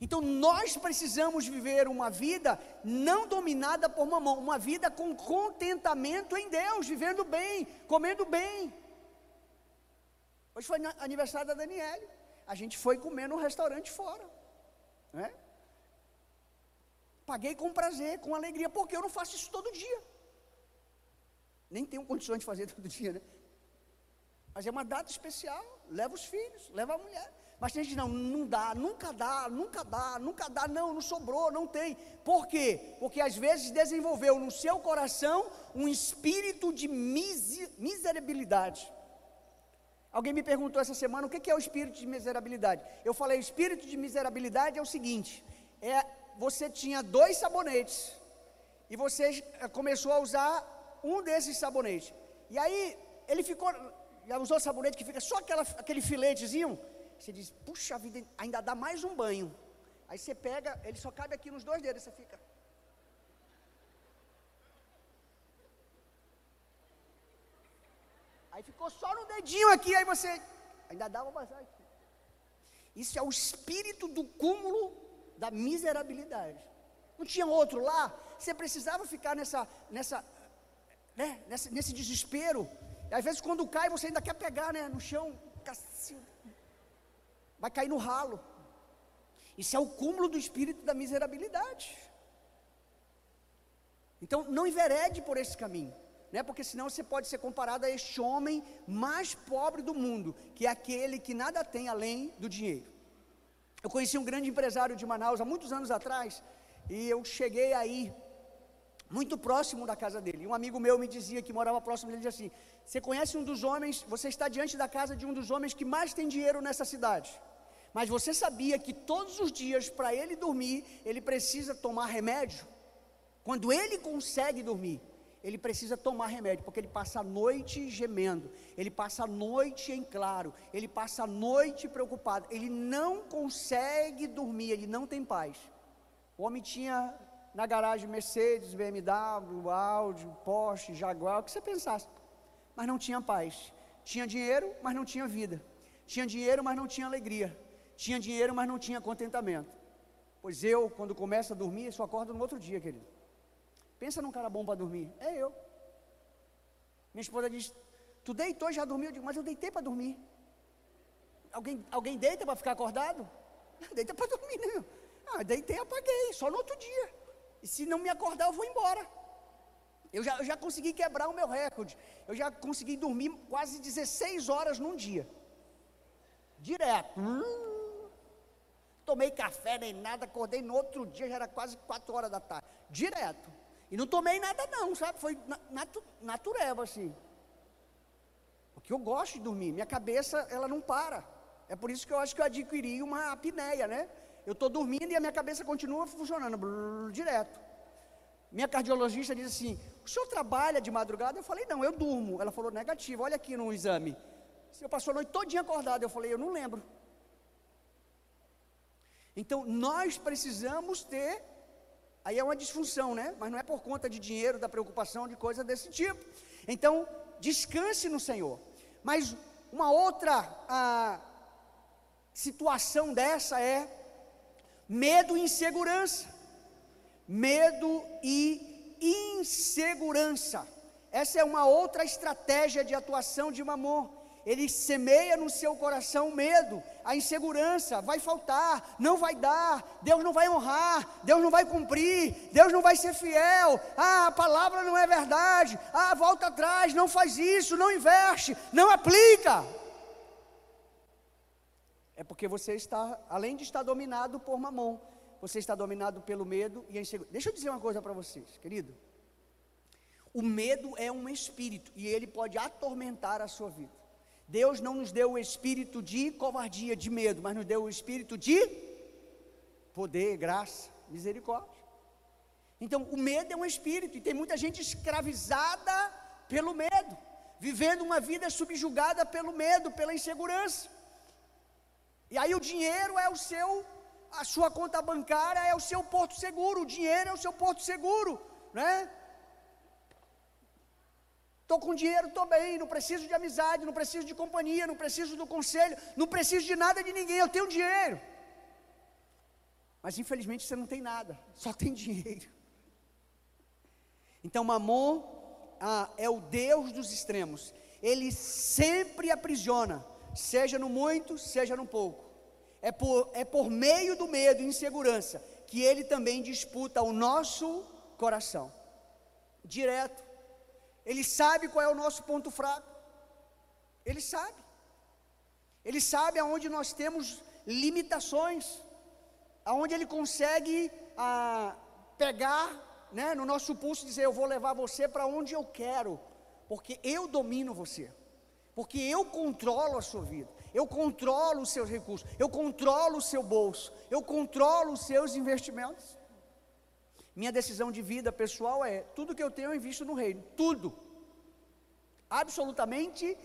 Então nós precisamos viver uma vida não dominada por mamão, uma vida com contentamento em Deus, vivendo bem, comendo bem. Hoje foi aniversário da Daniele. A gente foi comer num restaurante fora. Né? Paguei com prazer, com alegria, porque eu não faço isso todo dia. Nem tenho condições de fazer <laughs> todo dia, né? Mas é uma data especial. Leva os filhos, leva a mulher. Mas tem gente, não, não dá, nunca dá, nunca dá, nunca dá, não, não sobrou, não tem. Por quê? Porque às vezes desenvolveu no seu coração um espírito de miserabilidade. Alguém me perguntou essa semana o que é o espírito de miserabilidade. Eu falei, o espírito de miserabilidade é o seguinte: é você tinha dois sabonetes e você eh, começou a usar um desses sabonetes. E aí ele ficou, já usou sabonete que fica só aquela, aquele filetezinho. Você diz, puxa vida, ainda dá mais um banho. Aí você pega, ele só cabe aqui nos dois dedos, você fica. Aí ficou só no dedinho aqui, aí você. Ainda dá uma. Isso é o espírito do cúmulo da miserabilidade. Não tinha outro lá? Você precisava ficar nessa, nessa, né, nesse desespero. Às vezes quando cai, você ainda quer pegar né, no chão. Vai cair no ralo. Isso é o cúmulo do espírito da miserabilidade. Então, não enverede por esse caminho, né? porque senão você pode ser comparado a este homem mais pobre do mundo, que é aquele que nada tem além do dinheiro. Eu conheci um grande empresário de Manaus há muitos anos atrás, e eu cheguei aí, muito próximo da casa dele. Um amigo meu me dizia que morava próximo dele, dizia assim: Você conhece um dos homens, você está diante da casa de um dos homens que mais tem dinheiro nessa cidade. Mas você sabia que todos os dias, para ele dormir, ele precisa tomar remédio? Quando ele consegue dormir, ele precisa tomar remédio, porque ele passa a noite gemendo, ele passa a noite em claro, ele passa a noite preocupado, ele não consegue dormir, ele não tem paz. O homem tinha na garagem Mercedes, BMW, Audi, Porsche, Jaguar, o que você pensasse, mas não tinha paz. Tinha dinheiro, mas não tinha vida. Tinha dinheiro, mas não tinha alegria. Tinha dinheiro, mas não tinha contentamento. Pois eu, quando começo a dormir, só acordo no outro dia, querido. Pensa num cara bom para dormir. É eu. Minha esposa diz: Tu deitou e já dormiu? Eu digo, mas eu deitei para dormir. Alguém, alguém deita para ficar acordado? <laughs> Deita para dormir, né? Ah, deitei e apaguei, só no outro dia. E se não me acordar, eu vou embora. Eu já, eu já consegui quebrar o meu recorde. Eu já consegui dormir quase 16 horas num dia. Direto. Hum, tomei café nem nada, acordei no outro dia, já era quase 4 horas da tarde. Direto. E não tomei nada não, sabe? Foi natu, natureba assim. Porque eu gosto de dormir. Minha cabeça, ela não para. É por isso que eu acho que eu adquiri uma apneia, né? Eu estou dormindo e a minha cabeça continua funcionando, brrr, direto. Minha cardiologista diz assim: O senhor trabalha de madrugada? Eu falei: Não, eu durmo. Ela falou: Negativo, olha aqui no exame. Eu passou a noite todinha acordado. Eu falei: Eu não lembro. Então, nós precisamos ter. Aí é uma disfunção, né? Mas não é por conta de dinheiro, da preocupação, de coisa desse tipo. Então, descanse no Senhor. Mas uma outra ah, situação dessa é medo e insegurança. Medo e insegurança. Essa é uma outra estratégia de atuação de Mamon. Ele semeia no seu coração o medo, a insegurança, vai faltar, não vai dar, Deus não vai honrar, Deus não vai cumprir, Deus não vai ser fiel, ah, a palavra não é verdade, ah, volta atrás, não faz isso, não investe, não aplica. É porque você está, além de estar dominado por mamão, você está dominado pelo medo e a insegurança. Deixa eu dizer uma coisa para vocês, querido. O medo é um espírito e ele pode atormentar a sua vida. Deus não nos deu o espírito de covardia, de medo, mas nos deu o espírito de poder, graça, misericórdia. Então, o medo é um espírito e tem muita gente escravizada pelo medo, vivendo uma vida subjugada pelo medo, pela insegurança. E aí o dinheiro é o seu, a sua conta bancária é o seu porto seguro, o dinheiro é o seu porto seguro, né? Estou com dinheiro, estou bem, não preciso de amizade, não preciso de companhia, não preciso do conselho, não preciso de nada de ninguém, eu tenho dinheiro. Mas infelizmente você não tem nada, <laughs> só tem dinheiro. Então Mamon ah, é o Deus dos extremos, ele sempre aprisiona, seja no muito, seja no pouco. É por, é por meio do medo e insegurança que ele também disputa o nosso coração. Direto. Ele sabe qual é o nosso ponto fraco. Ele sabe. Ele sabe aonde nós temos limitações. Aonde ele consegue ah, pegar né, no nosso pulso e dizer: Eu vou levar você para onde eu quero, porque eu domino você porque eu controlo a sua vida, eu controlo os seus recursos, eu controlo o seu bolso, eu controlo os seus investimentos. Minha decisão de vida pessoal é: tudo que eu tenho eu invisto no reino, tudo, absolutamente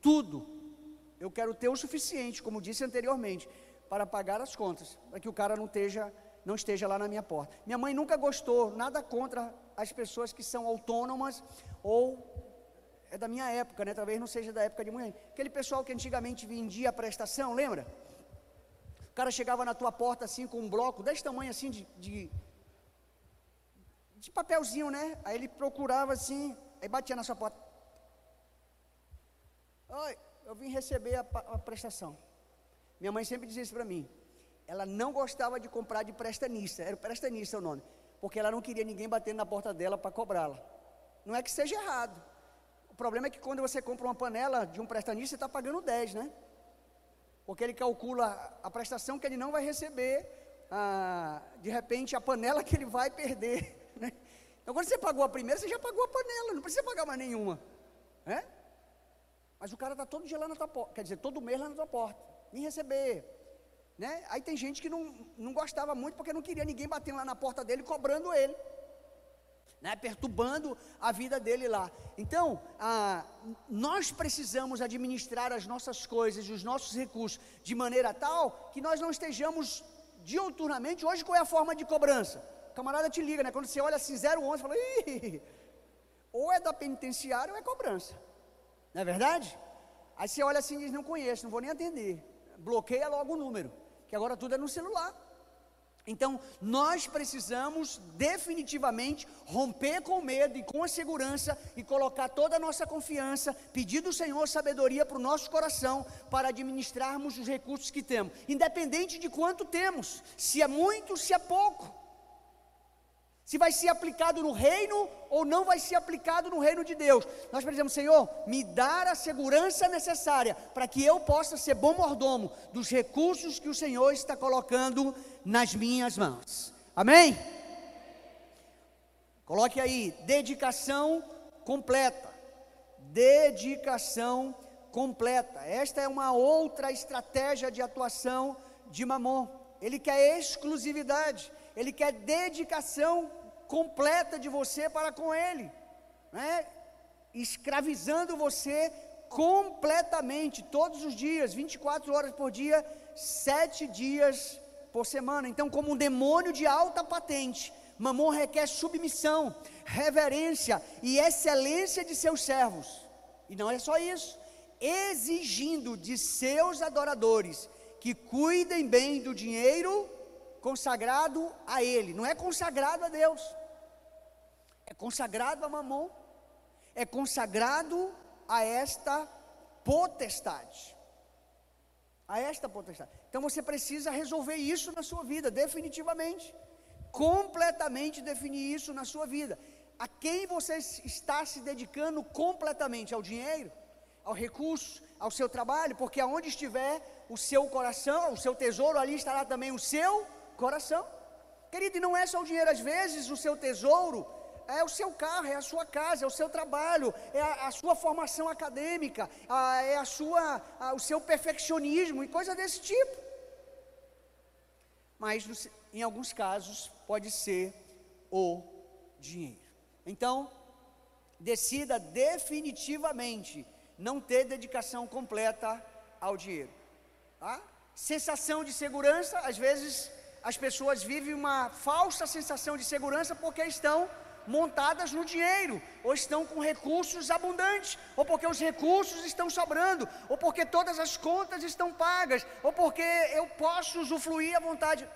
tudo. Eu quero ter o suficiente, como disse anteriormente, para pagar as contas, para que o cara não esteja, não esteja lá na minha porta. Minha mãe nunca gostou, nada contra as pessoas que são autônomas ou é da minha época, né? Talvez não seja da época de mãe. Aquele pessoal que antigamente vendia a prestação, lembra? O cara chegava na tua porta assim com um bloco desse tamanho assim de, de, de papelzinho, né? Aí ele procurava assim, aí batia na sua porta. Oi, eu vim receber a, a prestação. Minha mãe sempre dizia isso para mim. Ela não gostava de comprar de prestanista, era prestanista o nome, porque ela não queria ninguém batendo na porta dela para cobrá-la. Não é que seja errado, o problema é que quando você compra uma panela de um prestanista, você está pagando 10, né? Porque ele calcula a prestação que ele não vai receber, de repente a panela que ele vai perder, <laughs> né? Então quando você pagou a primeira, você já pagou a panela, não precisa pagar mais nenhuma, né? Mas o cara está todo dia lá na tua porta, quer dizer, todo mês lá na tua porta, nem receber, né? Aí tem gente que não, não gostava muito porque não queria ninguém batendo lá na porta dele cobrando ele né, perturbando a vida dele lá. Então, ah, nós precisamos administrar as nossas coisas, os nossos recursos, de maneira tal que nós não estejamos diuturnamente. Hoje, qual é a forma de cobrança? O camarada te liga, né? Quando você olha assim, 011, fala, Ih! ou é da penitenciária ou é cobrança. Não é verdade? Aí você olha assim e diz, não conheço, não vou nem atender. Bloqueia logo o número, que agora tudo é no celular. Então, nós precisamos definitivamente romper com o medo e com a segurança e colocar toda a nossa confiança, pedir do Senhor sabedoria para o nosso coração para administrarmos os recursos que temos, independente de quanto temos, se é muito, se é pouco se vai ser aplicado no reino ou não vai ser aplicado no reino de Deus. Nós precisamos, Senhor, me dar a segurança necessária para que eu possa ser bom mordomo dos recursos que o Senhor está colocando nas minhas mãos. Amém? Coloque aí, dedicação completa. Dedicação completa. Esta é uma outra estratégia de atuação de Mamon. Ele quer exclusividade, ele quer dedicação completa de você para com Ele, né? escravizando você completamente, todos os dias, 24 horas por dia, sete dias por semana. Então, como um demônio de alta patente, Mamon requer submissão, reverência e excelência de seus servos. E não é só isso, exigindo de seus adoradores que cuidem bem do dinheiro consagrado a Ele, não é consagrado a Deus é consagrado a Mamon, é consagrado a esta potestade. A esta potestade. Então você precisa resolver isso na sua vida, definitivamente. Completamente definir isso na sua vida. A quem você está se dedicando completamente? Ao dinheiro? Ao recurso? Ao seu trabalho? Porque aonde estiver o seu coração, o seu tesouro, ali estará também o seu coração. Querido, e não é só o dinheiro, às vezes o seu tesouro é o seu carro, é a sua casa, é o seu trabalho, é a, a sua formação acadêmica, a, é a sua, a, o seu perfeccionismo e coisa desse tipo. Mas em alguns casos pode ser o dinheiro. Então, decida definitivamente não ter dedicação completa ao dinheiro. Tá? Sensação de segurança, às vezes as pessoas vivem uma falsa sensação de segurança porque estão montadas no dinheiro, ou estão com recursos abundantes, ou porque os recursos estão sobrando, ou porque todas as contas estão pagas, ou porque eu posso usufruir à vontade.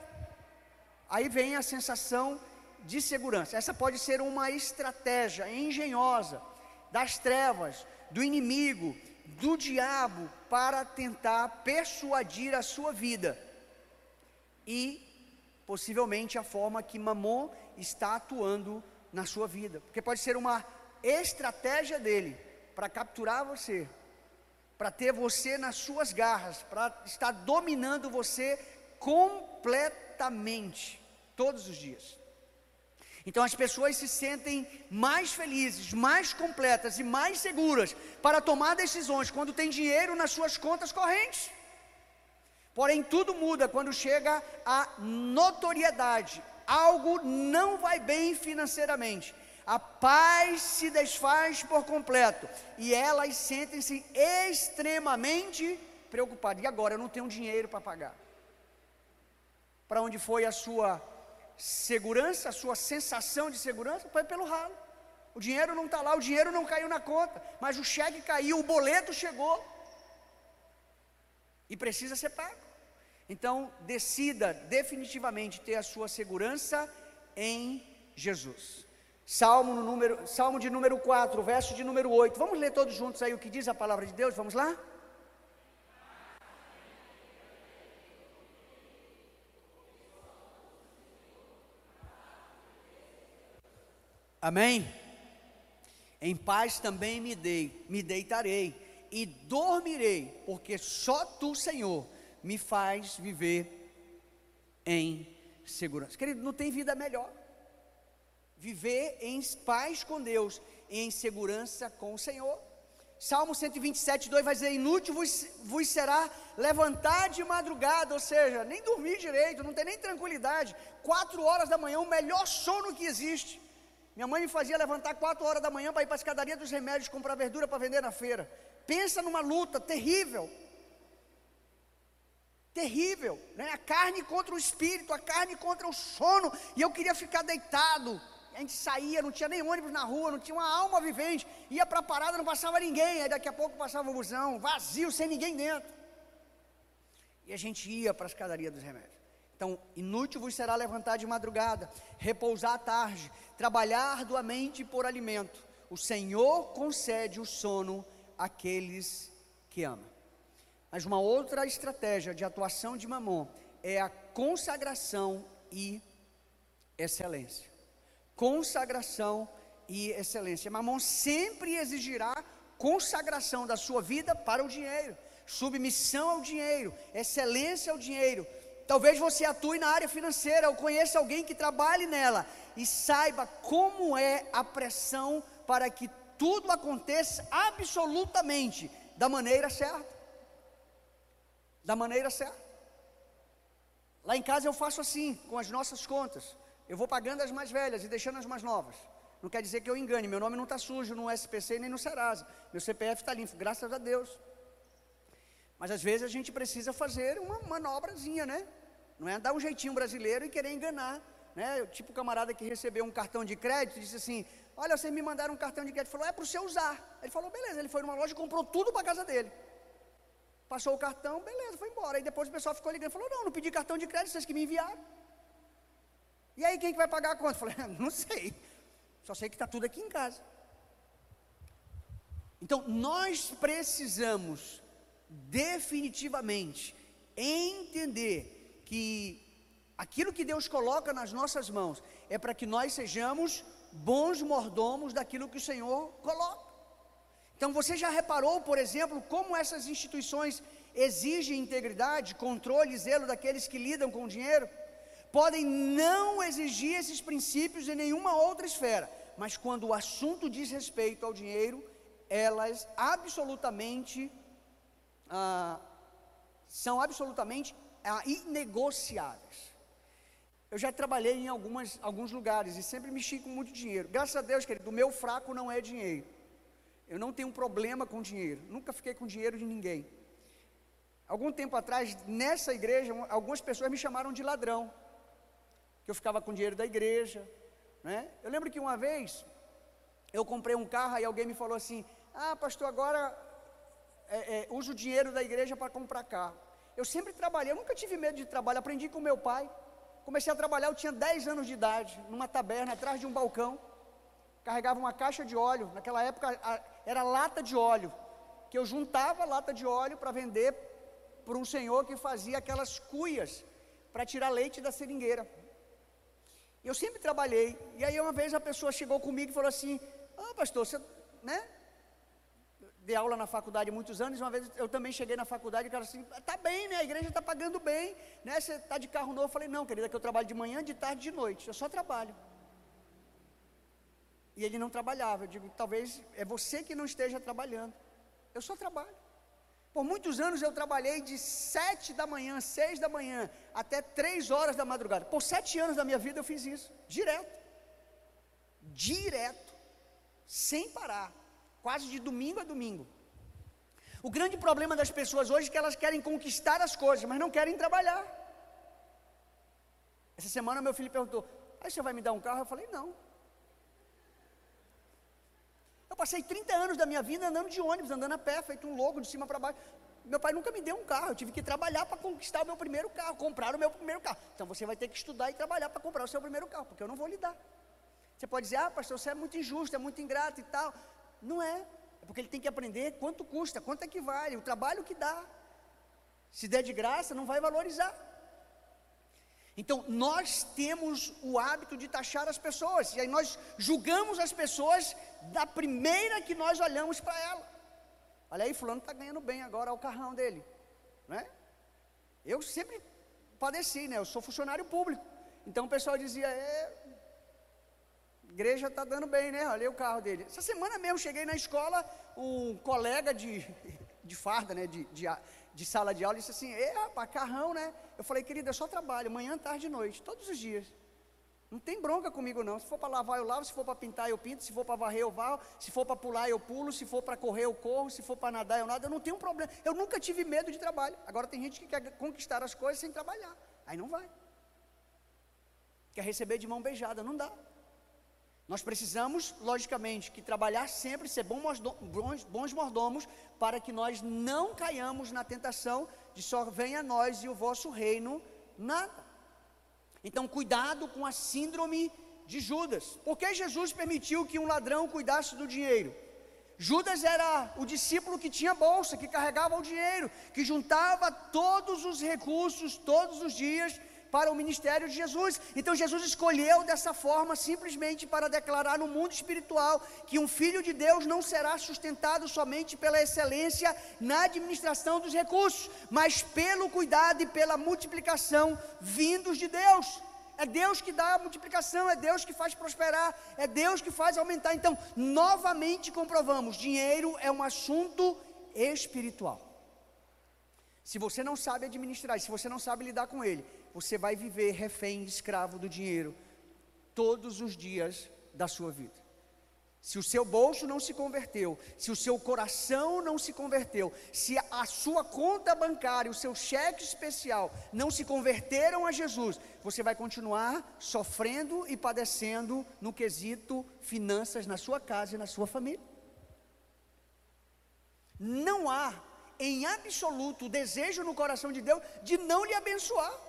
Aí vem a sensação de segurança. Essa pode ser uma estratégia engenhosa das trevas, do inimigo, do diabo, para tentar persuadir a sua vida. E possivelmente a forma que Mamon está atuando na sua vida, porque pode ser uma estratégia dele para capturar você, para ter você nas suas garras, para estar dominando você completamente, todos os dias. Então as pessoas se sentem mais felizes, mais completas e mais seguras para tomar decisões quando tem dinheiro nas suas contas correntes. Porém, tudo muda quando chega a notoriedade, algo não vai bem financeiramente, a paz se desfaz por completo e elas sentem-se extremamente preocupadas. E agora eu não tenho dinheiro para pagar. Para onde foi a sua segurança, a sua sensação de segurança? Foi pelo ralo. O dinheiro não está lá, o dinheiro não caiu na conta, mas o cheque caiu, o boleto chegou e precisa ser pago. Então, decida definitivamente ter a sua segurança em Jesus. Salmo, no número, Salmo de número 4, verso de número 8. Vamos ler todos juntos aí o que diz a palavra de Deus? Vamos lá? Amém? Em paz também me dei, me deitarei e dormirei, porque só tu, Senhor, me faz viver em segurança. Querido, não tem vida melhor. Viver em paz com Deus, em segurança com o Senhor. Salmo 127, 2 vai dizer: Inútil vos, vos será levantar de madrugada, ou seja, nem dormir direito, não tem nem tranquilidade. Quatro horas da manhã, o melhor sono que existe. Minha mãe me fazia levantar quatro horas da manhã para ir para a escadaria dos remédios comprar verdura para vender na feira. Pensa numa luta terrível terrível, né? A carne contra o espírito, a carne contra o sono, e eu queria ficar deitado. A gente saía, não tinha nem ônibus na rua, não tinha uma alma vivente, ia para a parada, não passava ninguém, aí daqui a pouco passava o busão, vazio, sem ninguém dentro. E a gente ia para a escadaria dos remédios. Então, inútil vos será levantar de madrugada, repousar à tarde, trabalhar arduamente por alimento. O Senhor concede o sono àqueles que amam. Mas uma outra estratégia de atuação de Mamon é a consagração e excelência. Consagração e excelência. Mamon sempre exigirá consagração da sua vida para o dinheiro, submissão ao dinheiro, excelência ao dinheiro. Talvez você atue na área financeira ou conheça alguém que trabalhe nela e saiba como é a pressão para que tudo aconteça absolutamente da maneira certa. Da maneira certa. Lá em casa eu faço assim, com as nossas contas. Eu vou pagando as mais velhas e deixando as mais novas. Não quer dizer que eu engane, meu nome não está sujo no SPC nem no Serasa. Meu CPF está limpo, graças a Deus. Mas às vezes a gente precisa fazer uma manobrazinha, né? Não é dar um jeitinho brasileiro e querer enganar. Né? Tipo o camarada que recebeu um cartão de crédito disse assim: Olha, vocês me mandaram um cartão de crédito. Falou: É para o seu usar. Ele falou: Beleza. Ele foi numa loja e comprou tudo para casa dele. Passou o cartão, beleza, foi embora. Aí depois o pessoal ficou ligando: Falou: Não, não pedi cartão de crédito, vocês que me enviaram. E aí quem que vai pagar a conta? Eu falei: Não sei. Só sei que está tudo aqui em casa. Então, nós precisamos definitivamente entender que aquilo que Deus coloca nas nossas mãos é para que nós sejamos bons mordomos daquilo que o Senhor coloca. Então, você já reparou, por exemplo, como essas instituições exigem integridade, controle zelo daqueles que lidam com o dinheiro? podem não exigir esses princípios em nenhuma outra esfera, mas quando o assunto diz respeito ao dinheiro, elas absolutamente ah, são absolutamente ah, inegociáveis. Eu já trabalhei em algumas, alguns lugares e sempre mexi com muito dinheiro. Graças a Deus, querido, o meu fraco não é dinheiro. Eu não tenho um problema com dinheiro. Nunca fiquei com dinheiro de ninguém. Algum tempo atrás, nessa igreja, algumas pessoas me chamaram de ladrão que eu ficava com dinheiro da igreja. Né? Eu lembro que uma vez eu comprei um carro e alguém me falou assim: Ah, pastor, agora é, é, uso o dinheiro da igreja para comprar carro. Eu sempre trabalhei, eu nunca tive medo de trabalho, aprendi com meu pai. Comecei a trabalhar, eu tinha 10 anos de idade, numa taberna, atrás de um balcão. Carregava uma caixa de óleo, naquela época a, era lata de óleo, que eu juntava lata de óleo para vender para um senhor que fazia aquelas cuias para tirar leite da seringueira. Eu sempre trabalhei. E aí uma vez a pessoa chegou comigo e falou assim: Ah, pastor, você, né? Dei aula na faculdade há muitos anos. Uma vez eu também cheguei na faculdade e o cara assim: Tá bem, né? A igreja está pagando bem, né? Você está de carro novo. Eu falei: Não, querida, que eu trabalho de manhã, de tarde, de noite. Eu só trabalho. E ele não trabalhava. Eu digo: Talvez é você que não esteja trabalhando. Eu só trabalho. Por muitos anos eu trabalhei de sete da manhã, seis da manhã, até três horas da madrugada. Por sete anos da minha vida eu fiz isso, direto. Direto. Sem parar. Quase de domingo a domingo. O grande problema das pessoas hoje é que elas querem conquistar as coisas, mas não querem trabalhar. Essa semana meu filho perguntou: Aí você vai me dar um carro? Eu falei: Não. Eu passei 30 anos da minha vida andando de ônibus, andando a pé, feito um louco de cima para baixo. Meu pai nunca me deu um carro, eu tive que trabalhar para conquistar o meu primeiro carro, comprar o meu primeiro carro. Então você vai ter que estudar e trabalhar para comprar o seu primeiro carro, porque eu não vou lhe dar. Você pode dizer, ah, pastor, você é muito injusto, é muito ingrato e tal. Não é. É porque ele tem que aprender quanto custa, quanto é que vale, o trabalho que dá. Se der de graça, não vai valorizar. Então, nós temos o hábito de taxar as pessoas, e aí nós julgamos as pessoas da primeira que nós olhamos para ela. Olha aí, fulano está ganhando bem agora, o carrão dele. Né? Eu sempre padeci, né? Eu sou funcionário público. Então o pessoal dizia, é, igreja está dando bem, né? Olha o carro dele. Essa semana mesmo cheguei na escola, um colega de, <laughs> de farda, né? De, de, de sala de aula, disse assim, é, rapaz, carrão, né? Eu falei, querida, eu só trabalho, manhã, tarde e noite, todos os dias. Não tem bronca comigo não. Se for para lavar, eu lavo. Se for para pintar, eu pinto. Se for para varrer, eu varro. Se for para pular, eu pulo. Se for para correr, eu corro. Se for para nadar, eu nado. Eu não tenho problema. Eu nunca tive medo de trabalho. Agora tem gente que quer conquistar as coisas sem trabalhar. Aí não vai. Quer receber de mão beijada. Não dá. Nós precisamos, logicamente, que trabalhar sempre, ser bons, mordomos, para que nós não caiamos na tentação de só venha a nós e o vosso reino nada. Então, cuidado com a síndrome de Judas. Por que Jesus permitiu que um ladrão cuidasse do dinheiro? Judas era o discípulo que tinha bolsa, que carregava o dinheiro, que juntava todos os recursos todos os dias para o ministério de Jesus. Então Jesus escolheu dessa forma simplesmente para declarar no mundo espiritual que um filho de Deus não será sustentado somente pela excelência na administração dos recursos, mas pelo cuidado e pela multiplicação vindos de Deus. É Deus que dá a multiplicação, é Deus que faz prosperar, é Deus que faz aumentar. Então, novamente comprovamos: dinheiro é um assunto espiritual. Se você não sabe administrar, se você não sabe lidar com ele, você vai viver refém, escravo do dinheiro, todos os dias da sua vida. Se o seu bolso não se converteu, se o seu coração não se converteu, se a sua conta bancária, o seu cheque especial não se converteram a Jesus, você vai continuar sofrendo e padecendo no quesito finanças na sua casa e na sua família. Não há em absoluto desejo no coração de Deus de não lhe abençoar.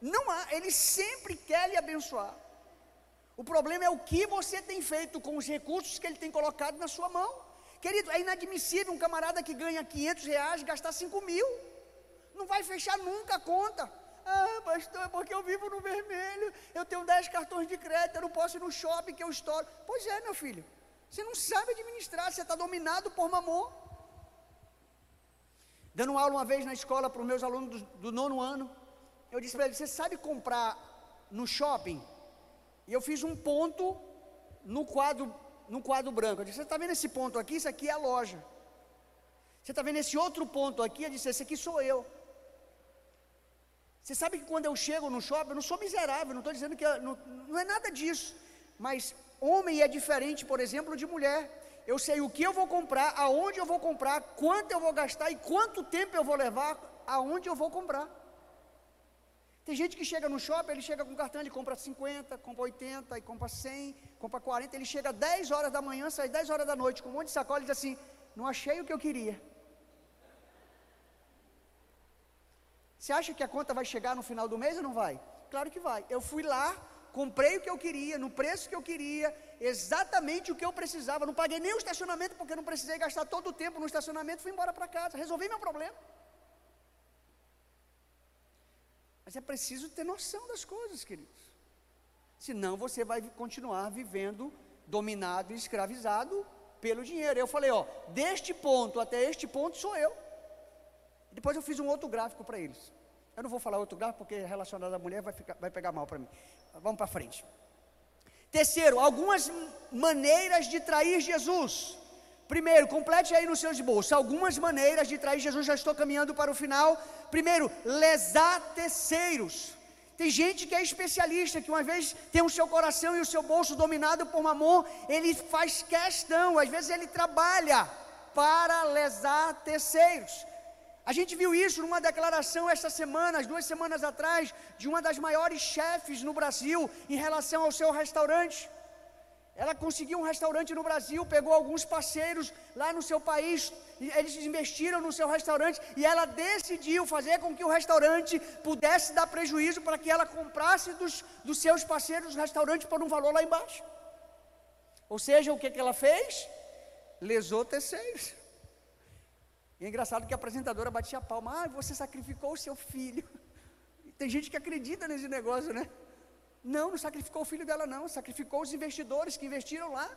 Não há, ele sempre quer lhe abençoar. O problema é o que você tem feito com os recursos que ele tem colocado na sua mão. Querido, é inadmissível um camarada que ganha 500 reais gastar 5 mil. Não vai fechar nunca a conta. Ah, pastor, é porque eu vivo no vermelho. Eu tenho 10 cartões de crédito, eu não posso ir no shopping que eu estouro. Pois é, meu filho. Você não sabe administrar, você está dominado por mamon. Dando aula uma vez na escola para os meus alunos do, do nono ano, eu disse para ele: Você sabe comprar no shopping? E eu fiz um ponto no quadro, no quadro branco. Eu disse: Você está vendo esse ponto aqui? Isso aqui é a loja. Você está vendo esse outro ponto aqui? Eu disse: Esse aqui sou eu. Você sabe que quando eu chego no shopping, eu não sou miserável, não estou dizendo que. Eu, não, não é nada disso. Mas homem é diferente, por exemplo, de mulher. Eu sei o que eu vou comprar, aonde eu vou comprar, quanto eu vou gastar e quanto tempo eu vou levar aonde eu vou comprar. Tem gente que chega no shopping, ele chega com cartão, ele compra 50, compra 80, e compra 100, compra 40, ele chega 10 horas da manhã, sai 10 horas da noite com um monte de sacola e diz assim: Não achei o que eu queria. Você acha que a conta vai chegar no final do mês ou não vai? Claro que vai. Eu fui lá, comprei o que eu queria, no preço que eu queria, exatamente o que eu precisava. Não paguei nem o estacionamento, porque não precisei gastar todo o tempo no estacionamento, fui embora para casa, resolvi meu problema. Mas é preciso ter noção das coisas, queridos. Senão você vai continuar vivendo dominado e escravizado pelo dinheiro. Eu falei, ó, deste ponto até este ponto sou eu. Depois eu fiz um outro gráfico para eles. Eu não vou falar outro gráfico porque relacionado à mulher vai, ficar, vai pegar mal para mim. Vamos para frente. Terceiro, algumas maneiras de trair Jesus. Primeiro, complete aí nos seus bolsos algumas maneiras de trair Jesus. Já estou caminhando para o final. Primeiro, lesar terceiros. Tem gente que é especialista, que uma vez tem o seu coração e o seu bolso dominado por mamon, ele faz questão, às vezes ele trabalha para lesar terceiros. A gente viu isso numa declaração esta semana, duas semanas atrás, de uma das maiores chefes no Brasil em relação ao seu restaurante. Ela conseguiu um restaurante no Brasil, pegou alguns parceiros lá no seu país, eles investiram no seu restaurante e ela decidiu fazer com que o restaurante pudesse dar prejuízo para que ela comprasse dos, dos seus parceiros o restaurante por um valor lá embaixo. Ou seja, o que, que ela fez? Lesou terceiros. E é engraçado que a apresentadora batia a palma, ah, você sacrificou o seu filho. <laughs> Tem gente que acredita nesse negócio, né? Não, não sacrificou o filho dela, não. Sacrificou os investidores que investiram lá.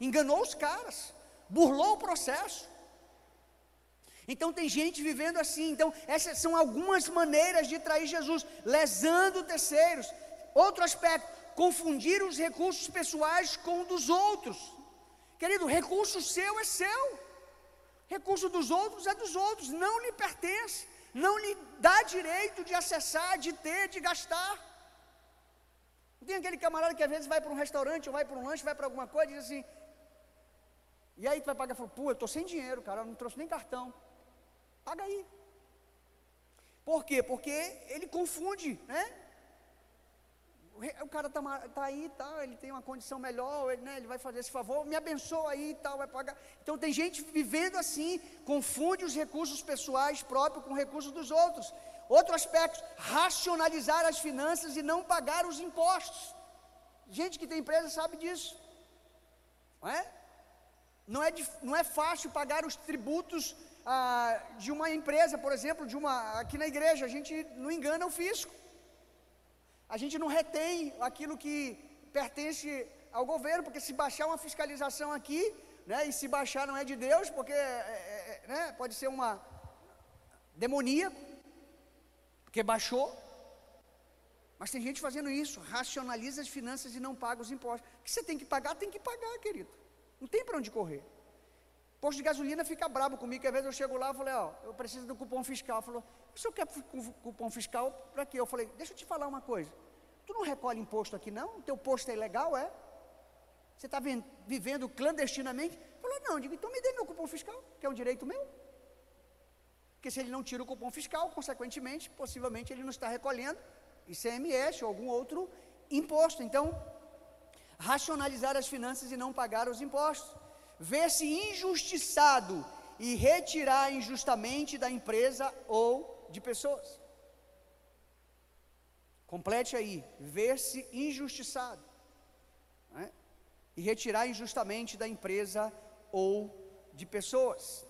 Enganou os caras. Burlou o processo. Então tem gente vivendo assim. Então, essas são algumas maneiras de trair Jesus, lesando terceiros. Outro aspecto, confundir os recursos pessoais com dos outros. Querido, recurso seu é seu. Recurso dos outros é dos outros, não lhe pertence, não lhe dá direito de acessar, de ter, de gastar. Tem aquele camarada que às vezes vai para um restaurante, ou vai para um lanche, vai para alguma coisa e diz assim. E aí tu vai pagar, fala, pô, eu estou sem dinheiro, cara, eu não trouxe nem cartão. Paga aí. Por quê? Porque ele confunde, né? O cara está tá aí e tal, ele tem uma condição melhor, ele, né, ele vai fazer esse favor, me abençoa aí e tal, vai pagar. Então tem gente vivendo assim, confunde os recursos pessoais próprios com recursos dos outros. Outro aspecto, racionalizar as finanças e não pagar os impostos. Gente que tem empresa sabe disso. Não é? Não é, não é fácil pagar os tributos ah, de uma empresa, por exemplo, de uma aqui na igreja, a gente não engana o fisco. A gente não retém aquilo que pertence ao governo, porque se baixar uma fiscalização aqui, né, e se baixar não é de Deus, porque é, é, é né, pode ser uma demoníaco, porque baixou. Mas tem gente fazendo isso, racionaliza as finanças e não paga os impostos. O que você tem que pagar, tem que pagar, querido. Não tem para onde correr. Posto de gasolina fica brabo comigo, que às vezes eu chego lá e falei, ó, eu preciso do cupom fiscal. Falou, o senhor quer cupom fiscal para quê? Eu falei, deixa eu te falar uma coisa. Tu não recolhe imposto aqui não? O teu posto é ilegal, é? Você está vivendo clandestinamente? Falou, não, eu digo, então me dê meu cupom fiscal, que é um direito meu. Porque se ele não tira o cupom fiscal, consequentemente, possivelmente ele não está recolhendo ICMS ou algum outro imposto. Então, racionalizar as finanças e não pagar os impostos. Ver-se injustiçado e retirar injustamente da empresa ou de pessoas. Complete aí, ver-se injustiçado né? e retirar injustamente da empresa ou de pessoas.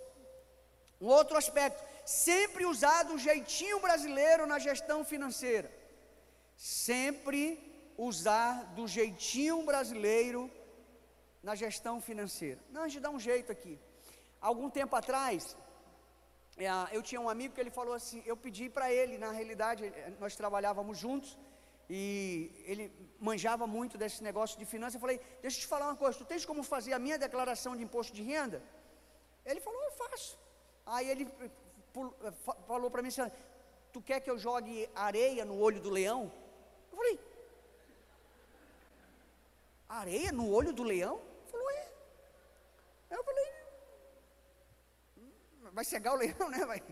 Um outro aspecto, sempre usar do jeitinho brasileiro na gestão financeira. Sempre usar do jeitinho brasileiro na gestão financeira. Não, a gente dá um jeito aqui. Algum tempo atrás, é, eu tinha um amigo que ele falou assim, eu pedi para ele, na realidade, é, nós trabalhávamos juntos, e ele manjava muito desse negócio de finanças. Eu falei, deixa eu te falar uma coisa, tu tens como fazer a minha declaração de imposto de renda? Ele falou, eu faço. Aí ele eh, falou para mim assim: Tu quer que eu jogue areia no olho do leão? Eu falei: Areia no olho do leão? Ele falou: É. Eu falei: hum, Vai cegar o leão, <laughs> né? Vai.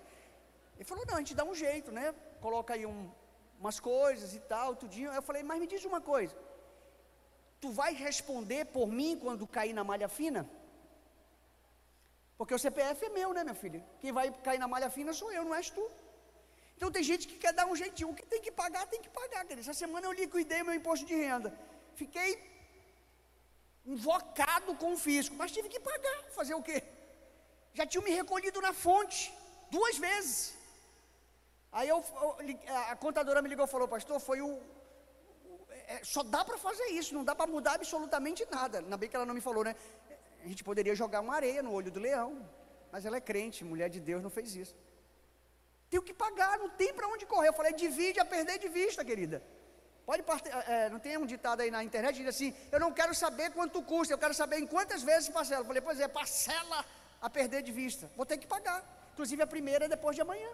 Ele falou: Não, a gente dá um jeito, né? Coloca aí um, umas coisas e tal, tudinho. Eu falei: Mas me diz uma coisa: Tu vai responder por mim quando cair na malha fina? Porque o CPF é meu, né, minha filha? Quem vai cair na malha fina sou eu, não és tu. Então tem gente que quer dar um jeitinho. O que tem que pagar, tem que pagar. Querido. Essa semana eu liquidei meu imposto de renda. Fiquei invocado com o fisco, mas tive que pagar. Fazer o quê? Já tinha me recolhido na fonte, duas vezes. Aí eu, a contadora me ligou e falou, pastor, foi o. É, só dá para fazer isso, não dá para mudar absolutamente nada. Ainda bem que ela não me falou, né? A gente poderia jogar uma areia no olho do leão, mas ela é crente, mulher de Deus não fez isso. Tem o que pagar, não tem para onde correr. Eu falei, divide a perder de vista, querida. Pode é, não tem um ditado aí na internet que diz assim: Eu não quero saber quanto custa, eu quero saber em quantas vezes parcela. Eu falei, pois é, parcela a perder de vista. Vou ter que pagar. Inclusive a primeira é depois de amanhã.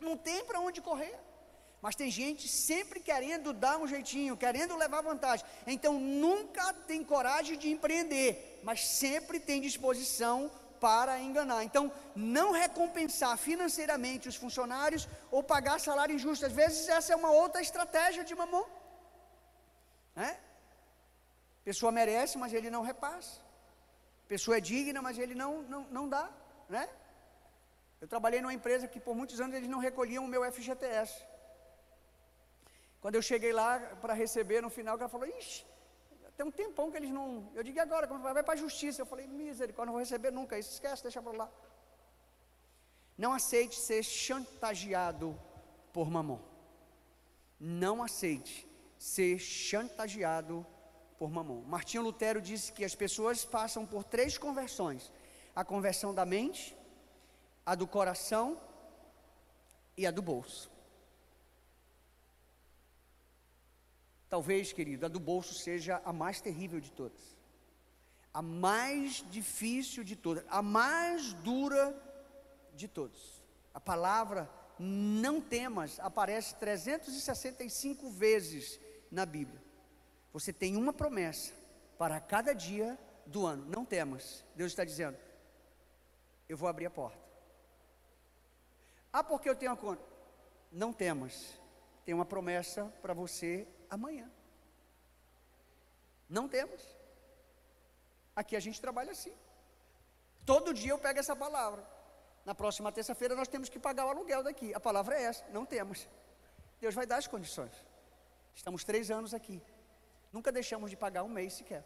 Não tem para onde correr. Mas tem gente sempre querendo dar um jeitinho, querendo levar vantagem. Então nunca tem coragem de empreender, mas sempre tem disposição para enganar. Então, não recompensar financeiramente os funcionários ou pagar salário injusto. Às vezes essa é uma outra estratégia de mamão. Né? Pessoa merece, mas ele não repassa. Pessoa é digna, mas ele não, não, não dá. Né? Eu trabalhei numa empresa que por muitos anos eles não recolhiam o meu FGTS. Quando eu cheguei lá para receber no final, cara falou: Ixi, tem um tempão que eles não. Eu digo agora, vai para a justiça. Eu falei: Misericórdia, não vou receber nunca. Isso esquece, deixa para lá. Não aceite ser chantageado por mamão. Não aceite ser chantageado por mamão. Martinho Lutero disse que as pessoas passam por três conversões: a conversão da mente, a do coração e a do bolso. Talvez, querido, a do bolso seja a mais terrível de todas, a mais difícil de todas, a mais dura de todas. A palavra não temas aparece 365 vezes na Bíblia. Você tem uma promessa para cada dia do ano. Não temas. Deus está dizendo: Eu vou abrir a porta. Ah, porque eu tenho a conta. Não temas. Tem uma promessa para você amanhã. Não temos. Aqui a gente trabalha assim. Todo dia eu pego essa palavra. Na próxima terça-feira nós temos que pagar o aluguel daqui. A palavra é essa, não temos. Deus vai dar as condições. Estamos três anos aqui. Nunca deixamos de pagar um mês sequer.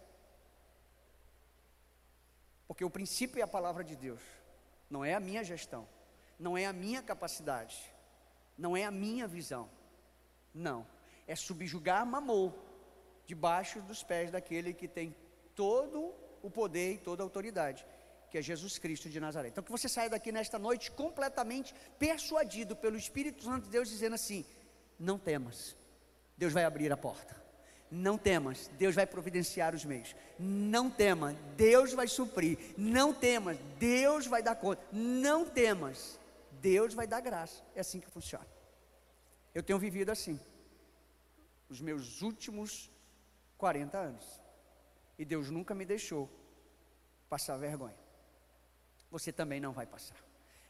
Porque o princípio é a palavra de Deus, não é a minha gestão, não é a minha capacidade, não é a minha visão. Não, é subjugar Mamô debaixo dos pés daquele que tem todo o poder e toda a autoridade, que é Jesus Cristo de Nazaré. Então que você saia daqui nesta noite completamente persuadido pelo Espírito Santo de Deus dizendo assim: não temas. Deus vai abrir a porta. Não temas, Deus vai providenciar os meios. Não temas, Deus vai suprir. Não temas, Deus vai dar conta. Não temas, Deus vai dar graça. É assim que funciona. Eu tenho vivido assim, os meus últimos 40 anos. E Deus nunca me deixou passar vergonha. Você também não vai passar.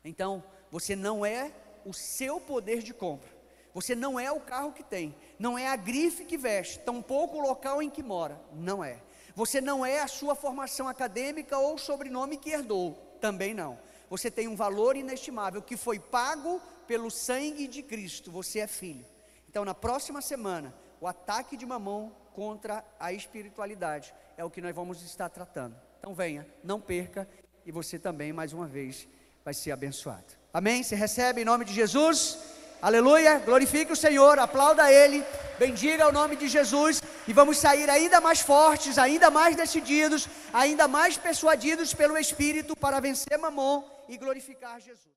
Então, você não é o seu poder de compra. Você não é o carro que tem, não é a grife que veste, tampouco o local em que mora, não é. Você não é a sua formação acadêmica ou sobrenome que herdou, também não. Você tem um valor inestimável que foi pago pelo sangue de Cristo, você é filho. Então, na próxima semana, o ataque de mamão contra a espiritualidade é o que nós vamos estar tratando. Então, venha, não perca, e você também, mais uma vez, vai ser abençoado. Amém? Você recebe em nome de Jesus? Aleluia, glorifique o Senhor, aplauda Ele, bendiga o nome de Jesus e vamos sair ainda mais fortes, ainda mais decididos, ainda mais persuadidos pelo Espírito para vencer Mamon e glorificar Jesus.